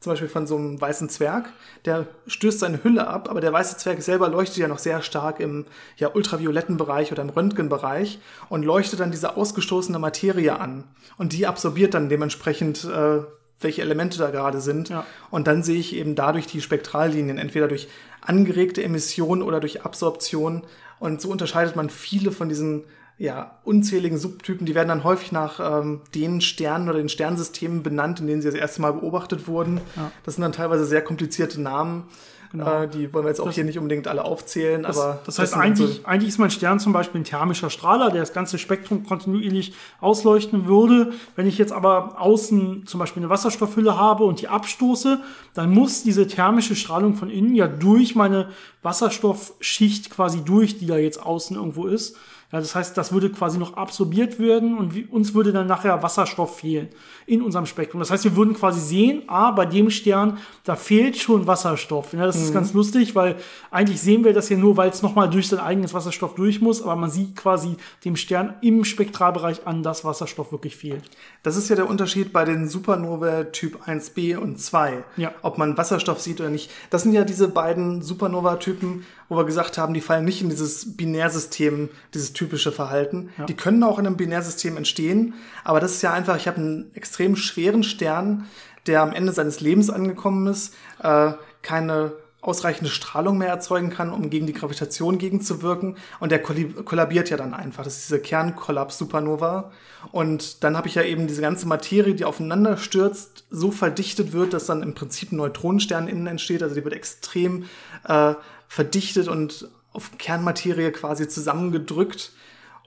zum Beispiel von so einem weißen Zwerg, der stößt seine Hülle ab, aber der weiße Zwerg selber leuchtet ja noch sehr stark im ja, ultravioletten Bereich oder im Röntgenbereich und leuchtet dann diese ausgestoßene Materie an. Und die absorbiert dann dementsprechend, äh, welche Elemente da gerade sind. Ja. Und dann sehe ich eben dadurch die Spektrallinien, entweder durch angeregte Emission oder durch Absorption. Und so unterscheidet man viele von diesen ja, unzähligen Subtypen, die werden dann häufig nach ähm, den Sternen oder den Sternsystemen benannt, in denen sie das erste Mal beobachtet wurden. Ja. Das sind dann teilweise sehr komplizierte Namen. Genau. Äh, die wollen wir jetzt auch das, hier nicht unbedingt alle aufzählen. Das, aber das heißt, eigentlich, so eigentlich ist mein Stern zum Beispiel ein thermischer Strahler, der das ganze Spektrum kontinuierlich ausleuchten würde. Wenn ich jetzt aber außen zum Beispiel eine Wasserstoffhülle habe und die abstoße, dann muss diese thermische Strahlung von innen ja durch meine Wasserstoffschicht quasi durch, die da jetzt außen irgendwo ist, ja, das heißt, das würde quasi noch absorbiert werden und uns würde dann nachher Wasserstoff fehlen in unserem Spektrum. Das heißt, wir würden quasi sehen, ah, bei dem Stern, da fehlt schon Wasserstoff. Ja, das mhm. ist ganz lustig, weil eigentlich sehen wir das ja nur, weil es nochmal durch sein eigenes Wasserstoff durch muss, aber man sieht quasi dem Stern im Spektralbereich an, dass Wasserstoff wirklich fehlt. Das ist ja der Unterschied bei den Supernova Typ 1b und 2. Ja. Ob man Wasserstoff sieht oder nicht. Das sind ja diese beiden Supernova-Typen, wo wir gesagt haben, die fallen nicht in dieses Binärsystem, dieses typische Verhalten. Ja. Die können auch in einem Binärsystem entstehen, aber das ist ja einfach, ich habe einen extrem schweren Stern, der am Ende seines Lebens angekommen ist, äh, keine ausreichende Strahlung mehr erzeugen kann, um gegen die Gravitation gegenzuwirken. Und der kollabiert ja dann einfach. Das ist diese Kernkollaps-Supernova. Und dann habe ich ja eben diese ganze Materie, die aufeinander stürzt, so verdichtet wird, dass dann im Prinzip ein Neutronenstern innen entsteht. Also die wird extrem äh, verdichtet und auf Kernmaterie quasi zusammengedrückt.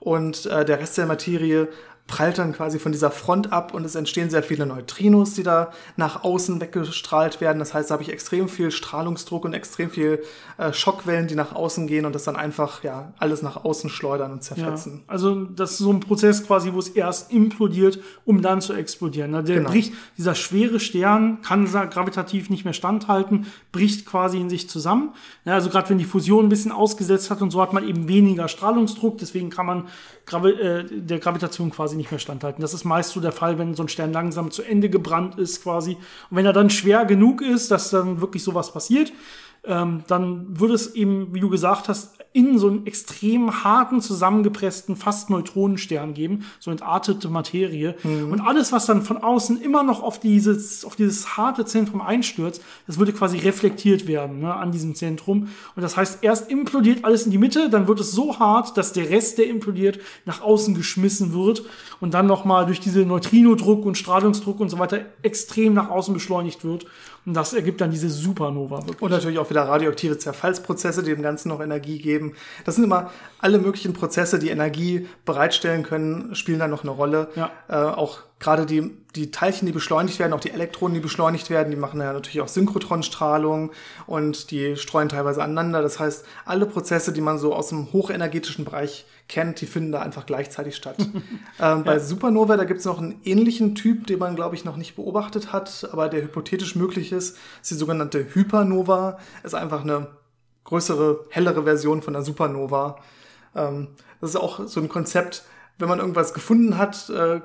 und äh, der Rest der Materie prallt dann quasi von dieser Front ab und es entstehen sehr viele Neutrinos, die da nach außen weggestrahlt werden. Das heißt, da habe ich extrem viel Strahlungsdruck und extrem viel äh, Schockwellen, die nach außen gehen und das dann einfach ja alles nach außen schleudern und zerfetzen. Ja, also das ist so ein Prozess quasi, wo es erst implodiert, um dann zu explodieren. Der genau. bricht, dieser schwere Stern kann gravitativ nicht mehr standhalten, bricht quasi in sich zusammen. Ja, also gerade wenn die Fusion ein bisschen ausgesetzt hat und so hat man eben weniger Strahlungsdruck, deswegen kann man Gravi äh, der Gravitation quasi nicht mehr standhalten. Das ist meist so der Fall, wenn so ein Stern langsam zu Ende gebrannt ist quasi. Und wenn er dann schwer genug ist, dass dann wirklich sowas passiert, ähm, dann würde es eben, wie du gesagt hast, in so einen extrem harten, zusammengepressten, fast Neutronenstern geben, so entartete Materie. Mhm. Und alles, was dann von außen immer noch auf dieses, auf dieses harte Zentrum einstürzt, das würde quasi reflektiert werden ne, an diesem Zentrum. Und das heißt, erst implodiert alles in die Mitte, dann wird es so hart, dass der Rest, der implodiert, nach außen geschmissen wird und dann nochmal durch diese Neutrinodruck und Strahlungsdruck und so weiter extrem nach außen beschleunigt wird. Und das ergibt dann diese Supernova. Wirklich. Und natürlich auch wieder radioaktive Zerfallsprozesse, die dem Ganzen noch Energie geben. Das sind immer alle möglichen Prozesse, die Energie bereitstellen können, spielen dann noch eine Rolle. Ja. Äh, auch gerade die, die Teilchen, die beschleunigt werden, auch die Elektronen, die beschleunigt werden, die machen ja natürlich auch Synchrotronstrahlung und die streuen teilweise aneinander. Das heißt, alle Prozesse, die man so aus dem hochenergetischen Bereich kennt, die finden da einfach gleichzeitig statt. ähm, ja. Bei Supernova, da gibt es noch einen ähnlichen Typ, den man, glaube ich, noch nicht beobachtet hat, aber der hypothetisch möglich ist, ist die sogenannte Hypernova. Ist einfach eine größere, hellere Version von der Supernova. Ähm, das ist auch so ein Konzept, wenn man irgendwas gefunden hat, äh,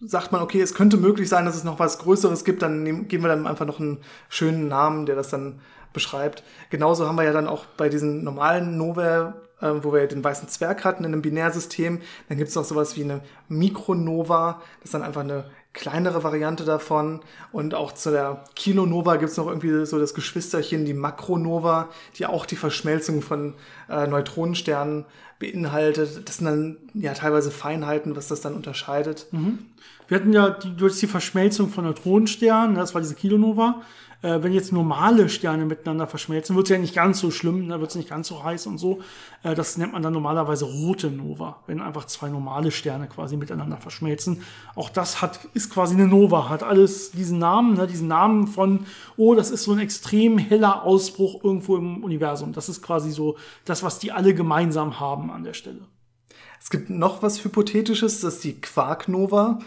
sagt man, okay, es könnte möglich sein, dass es noch was Größeres gibt, dann nehmen, geben wir dann einfach noch einen schönen Namen, der das dann beschreibt. Genauso haben wir ja dann auch bei diesen normalen Nova, äh, wo wir den weißen Zwerg hatten in einem Binärsystem, dann gibt es auch sowas wie eine Mikronova, das ist dann einfach eine kleinere Variante davon. Und auch zu der Kilonova gibt es noch irgendwie so das Geschwisterchen, die Makronova, die auch die Verschmelzung von äh, Neutronensternen beinhaltet. Das sind dann ja teilweise Feinheiten, was das dann unterscheidet. Mhm. Wir hatten ja die, durch die Verschmelzung von Neutronensternen, das war diese Kilonova, äh, wenn jetzt normale Sterne miteinander verschmelzen, wird es ja nicht ganz so schlimm, da ne, wird es nicht ganz so heiß und so. Äh, das nennt man dann normalerweise rote Nova, wenn einfach zwei normale Sterne quasi miteinander verschmelzen. Auch das hat, ist quasi eine Nova, hat alles diesen Namen, ne, diesen Namen von, oh, das ist so ein extrem heller Ausbruch irgendwo im Universum. Das ist quasi so das, was die alle gemeinsam haben an der Stelle. Es gibt noch was Hypothetisches, das ist die Quarknova.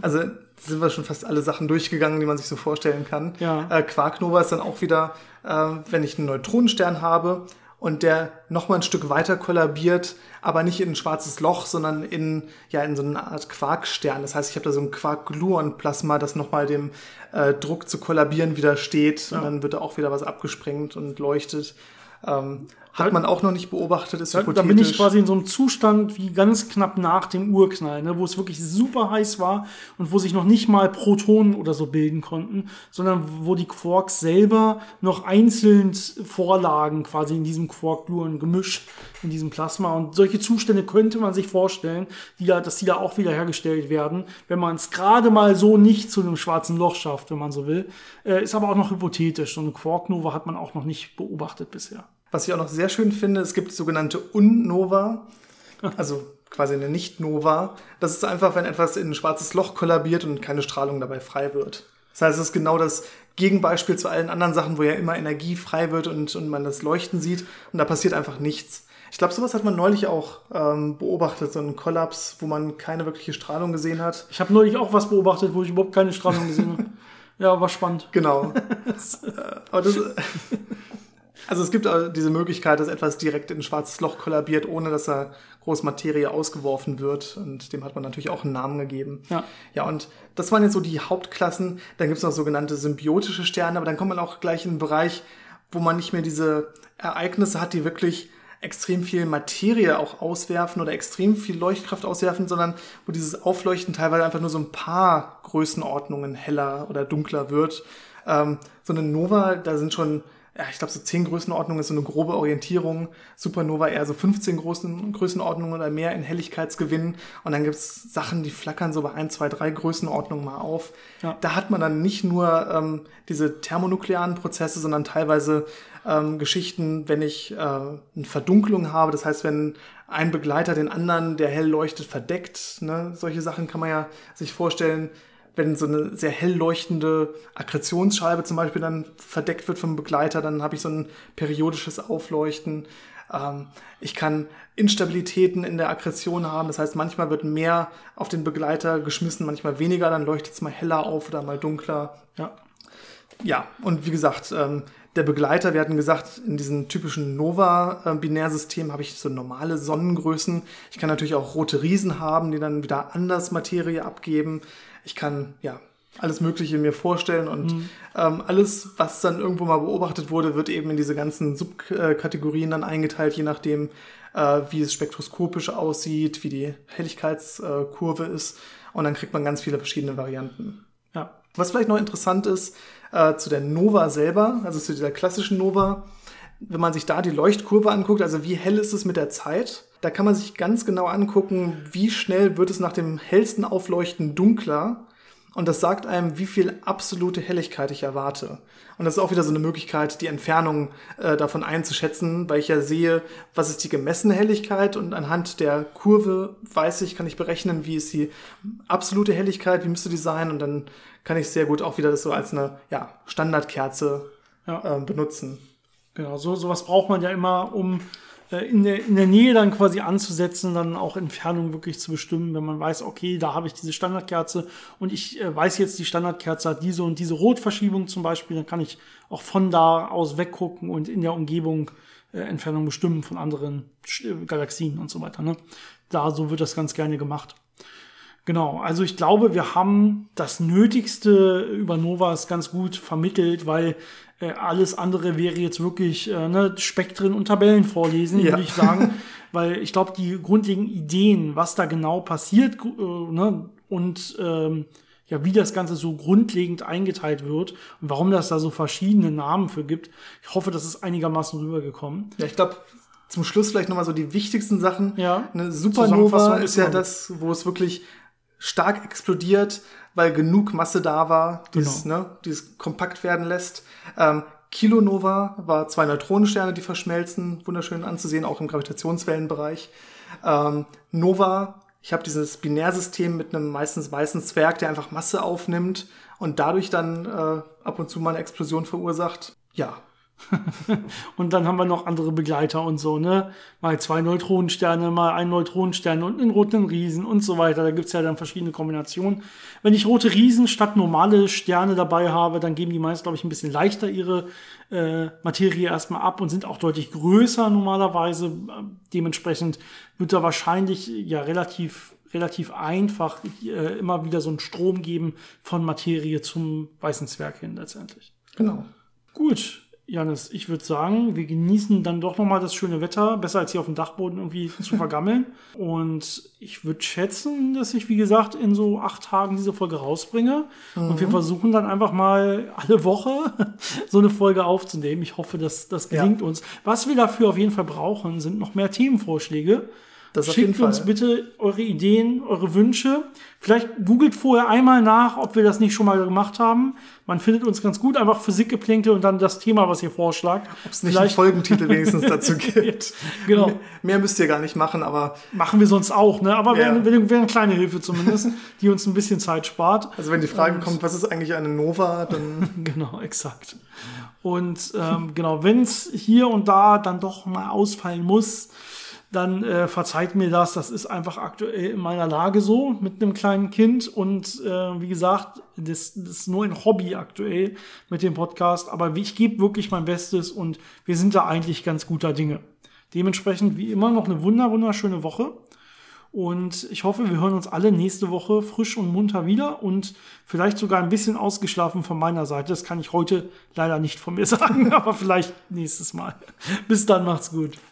Also sind wir schon fast alle Sachen durchgegangen, die man sich so vorstellen kann. Ja. Äh, Quarknova ist dann auch wieder, äh, wenn ich einen Neutronenstern habe und der nochmal ein Stück weiter kollabiert, aber nicht in ein schwarzes Loch, sondern in, ja, in so eine Art Quarkstern. Das heißt, ich habe da so ein Quark-Gluon-Plasma, das nochmal dem äh, Druck zu kollabieren widersteht ja. und dann wird da auch wieder was abgesprengt und leuchtet. Ähm, hat man auch noch nicht beobachtet, ist da, hypothetisch. Da bin ich quasi in so einem Zustand wie ganz knapp nach dem Urknall, ne, wo es wirklich super heiß war und wo sich noch nicht mal Protonen oder so bilden konnten, sondern wo die Quarks selber noch einzeln vorlagen, quasi in diesem Quark-Gluon-Gemisch, in diesem Plasma. Und solche Zustände könnte man sich vorstellen, die da, dass die da auch wieder hergestellt werden, wenn man es gerade mal so nicht zu einem schwarzen Loch schafft, wenn man so will. Äh, ist aber auch noch hypothetisch. So eine Quark-Nova hat man auch noch nicht beobachtet bisher. Was ich auch noch sehr schön finde, es gibt sogenannte Unnova, also quasi eine Nicht-Nova. Das ist einfach, wenn etwas in ein schwarzes Loch kollabiert und keine Strahlung dabei frei wird. Das heißt, es ist genau das Gegenbeispiel zu allen anderen Sachen, wo ja immer Energie frei wird und, und man das Leuchten sieht und da passiert einfach nichts. Ich glaube, sowas hat man neulich auch ähm, beobachtet, so einen Kollaps, wo man keine wirkliche Strahlung gesehen hat. Ich habe neulich auch was beobachtet, wo ich überhaupt keine Strahlung gesehen habe. Ja, war spannend. Genau. Aber das, also es gibt diese Möglichkeit, dass etwas direkt in ein schwarzes Loch kollabiert, ohne dass da groß Materie ausgeworfen wird. Und dem hat man natürlich auch einen Namen gegeben. Ja, ja und das waren jetzt so die Hauptklassen. Dann gibt es noch sogenannte symbiotische Sterne, aber dann kommt man auch gleich in einen Bereich, wo man nicht mehr diese Ereignisse hat, die wirklich extrem viel Materie auch auswerfen oder extrem viel Leuchtkraft auswerfen, sondern wo dieses Aufleuchten teilweise einfach nur so ein paar Größenordnungen heller oder dunkler wird. Ähm, so eine Nova, da sind schon ja, ich glaube, so 10 Größenordnungen ist so eine grobe Orientierung. Supernova eher so 15 Größen, Größenordnungen oder mehr in Helligkeitsgewinn. Und dann gibt's Sachen, die flackern so bei 1, 2, 3 Größenordnungen mal auf. Ja. Da hat man dann nicht nur ähm, diese thermonuklearen Prozesse, sondern teilweise ähm, Geschichten, wenn ich äh, eine Verdunklung habe. Das heißt, wenn ein Begleiter den anderen, der hell leuchtet, verdeckt. Ne? Solche Sachen kann man ja sich vorstellen, wenn so eine sehr hell leuchtende Akkretionsscheibe zum Beispiel dann verdeckt wird vom Begleiter, dann habe ich so ein periodisches Aufleuchten. Ähm, ich kann Instabilitäten in der Aggression haben. Das heißt, manchmal wird mehr auf den Begleiter geschmissen, manchmal weniger. Dann leuchtet es mal heller auf oder mal dunkler. Ja, ja und wie gesagt, ähm, der Begleiter, wir hatten gesagt, in diesem typischen Nova-Binärsystem habe ich so normale Sonnengrößen. Ich kann natürlich auch rote Riesen haben, die dann wieder anders Materie abgeben. Ich kann, ja, alles Mögliche mir vorstellen und mhm. ähm, alles, was dann irgendwo mal beobachtet wurde, wird eben in diese ganzen Subkategorien dann eingeteilt, je nachdem, äh, wie es spektroskopisch aussieht, wie die Helligkeitskurve ist und dann kriegt man ganz viele verschiedene Varianten. Ja. Was vielleicht noch interessant ist, äh, zu der Nova selber, also zu dieser klassischen Nova, wenn man sich da die Leuchtkurve anguckt, also wie hell ist es mit der Zeit, da kann man sich ganz genau angucken, wie schnell wird es nach dem hellsten Aufleuchten dunkler und das sagt einem, wie viel absolute Helligkeit ich erwarte. Und das ist auch wieder so eine Möglichkeit, die Entfernung äh, davon einzuschätzen, weil ich ja sehe, was ist die gemessene Helligkeit und anhand der Kurve weiß ich, kann ich berechnen, wie ist die absolute Helligkeit, wie müsste die sein und dann kann ich sehr gut auch wieder das so als eine ja, Standardkerze ja. Äh, benutzen. Genau, so sowas braucht man ja immer, um in der, in der Nähe dann quasi anzusetzen, dann auch Entfernung wirklich zu bestimmen, wenn man weiß, okay, da habe ich diese Standardkerze und ich äh, weiß jetzt, die Standardkerze hat diese und diese Rotverschiebung zum Beispiel, dann kann ich auch von da aus weggucken und in der Umgebung äh, Entfernung bestimmen von anderen äh, Galaxien und so weiter. Ne? Da so wird das ganz gerne gemacht. Genau, also ich glaube, wir haben das Nötigste über Novas ganz gut vermittelt, weil äh, alles andere wäre jetzt wirklich äh, ne, Spektren und Tabellen vorlesen, ja. würde ich sagen. weil ich glaube, die grundlegenden Ideen, was da genau passiert äh, ne, und ähm, ja, wie das Ganze so grundlegend eingeteilt wird und warum das da so verschiedene Namen für gibt. Ich hoffe, das ist einigermaßen rübergekommen. Ja, ich glaube, zum Schluss vielleicht nochmal so die wichtigsten Sachen. Ja. Eine Supernova ist ja das, wo es wirklich stark explodiert, weil genug Masse da war, die genau. ne, es kompakt werden lässt. Ähm, Kilonova war zwei Neutronensterne, die verschmelzen, wunderschön anzusehen, auch im Gravitationswellenbereich. Ähm, Nova, ich habe dieses Binärsystem mit einem meistens weißen Zwerg, der einfach Masse aufnimmt und dadurch dann äh, ab und zu mal eine Explosion verursacht. Ja, und dann haben wir noch andere Begleiter und so, ne? Mal zwei Neutronensterne, mal ein Neutronenstern und einen roten Riesen und so weiter. Da gibt's ja dann verschiedene Kombinationen. Wenn ich rote Riesen statt normale Sterne dabei habe, dann geben die meist, glaube ich, ein bisschen leichter ihre äh, Materie erstmal ab und sind auch deutlich größer normalerweise. Dementsprechend wird da wahrscheinlich ja relativ relativ einfach äh, immer wieder so einen Strom geben von Materie zum weißen Zwerg hin letztendlich. Genau. Gut, Janis, ich würde sagen, wir genießen dann doch nochmal das schöne Wetter, besser als hier auf dem Dachboden irgendwie zu vergammeln. Und ich würde schätzen, dass ich, wie gesagt, in so acht Tagen diese Folge rausbringe. Mhm. Und wir mhm. versuchen dann einfach mal alle Woche so eine Folge aufzunehmen. Ich hoffe, dass das gelingt ja. uns. Was wir dafür auf jeden Fall brauchen, sind noch mehr Themenvorschläge. Das Schickt uns bitte eure Ideen, eure Wünsche. Vielleicht googelt vorher einmal nach, ob wir das nicht schon mal gemacht haben. Man findet uns ganz gut, einfach Physikgeplänkel und dann das Thema, was ihr vorschlagt. Ob es nicht Vielleicht einen Folgentitel wenigstens dazu gibt. genau. Mehr müsst ihr gar nicht machen, aber. Machen wir sonst auch, ne? Aber ja. wäre wär, wär eine kleine Hilfe zumindest, die uns ein bisschen Zeit spart. Also wenn die Frage und, kommt, was ist eigentlich eine Nova, dann. genau, exakt. Und ähm, genau, wenn es hier und da dann doch mal ausfallen muss, dann äh, verzeiht mir das. Das ist einfach aktuell in meiner Lage so mit einem kleinen Kind. Und äh, wie gesagt, das, das ist nur ein Hobby aktuell mit dem Podcast. Aber ich gebe wirklich mein Bestes und wir sind da eigentlich ganz guter Dinge. Dementsprechend wie immer noch eine wunder wunderschöne Woche. Und ich hoffe, wir hören uns alle nächste Woche frisch und munter wieder und vielleicht sogar ein bisschen ausgeschlafen von meiner Seite. Das kann ich heute leider nicht von mir sagen, aber vielleicht nächstes Mal. Bis dann, macht's gut.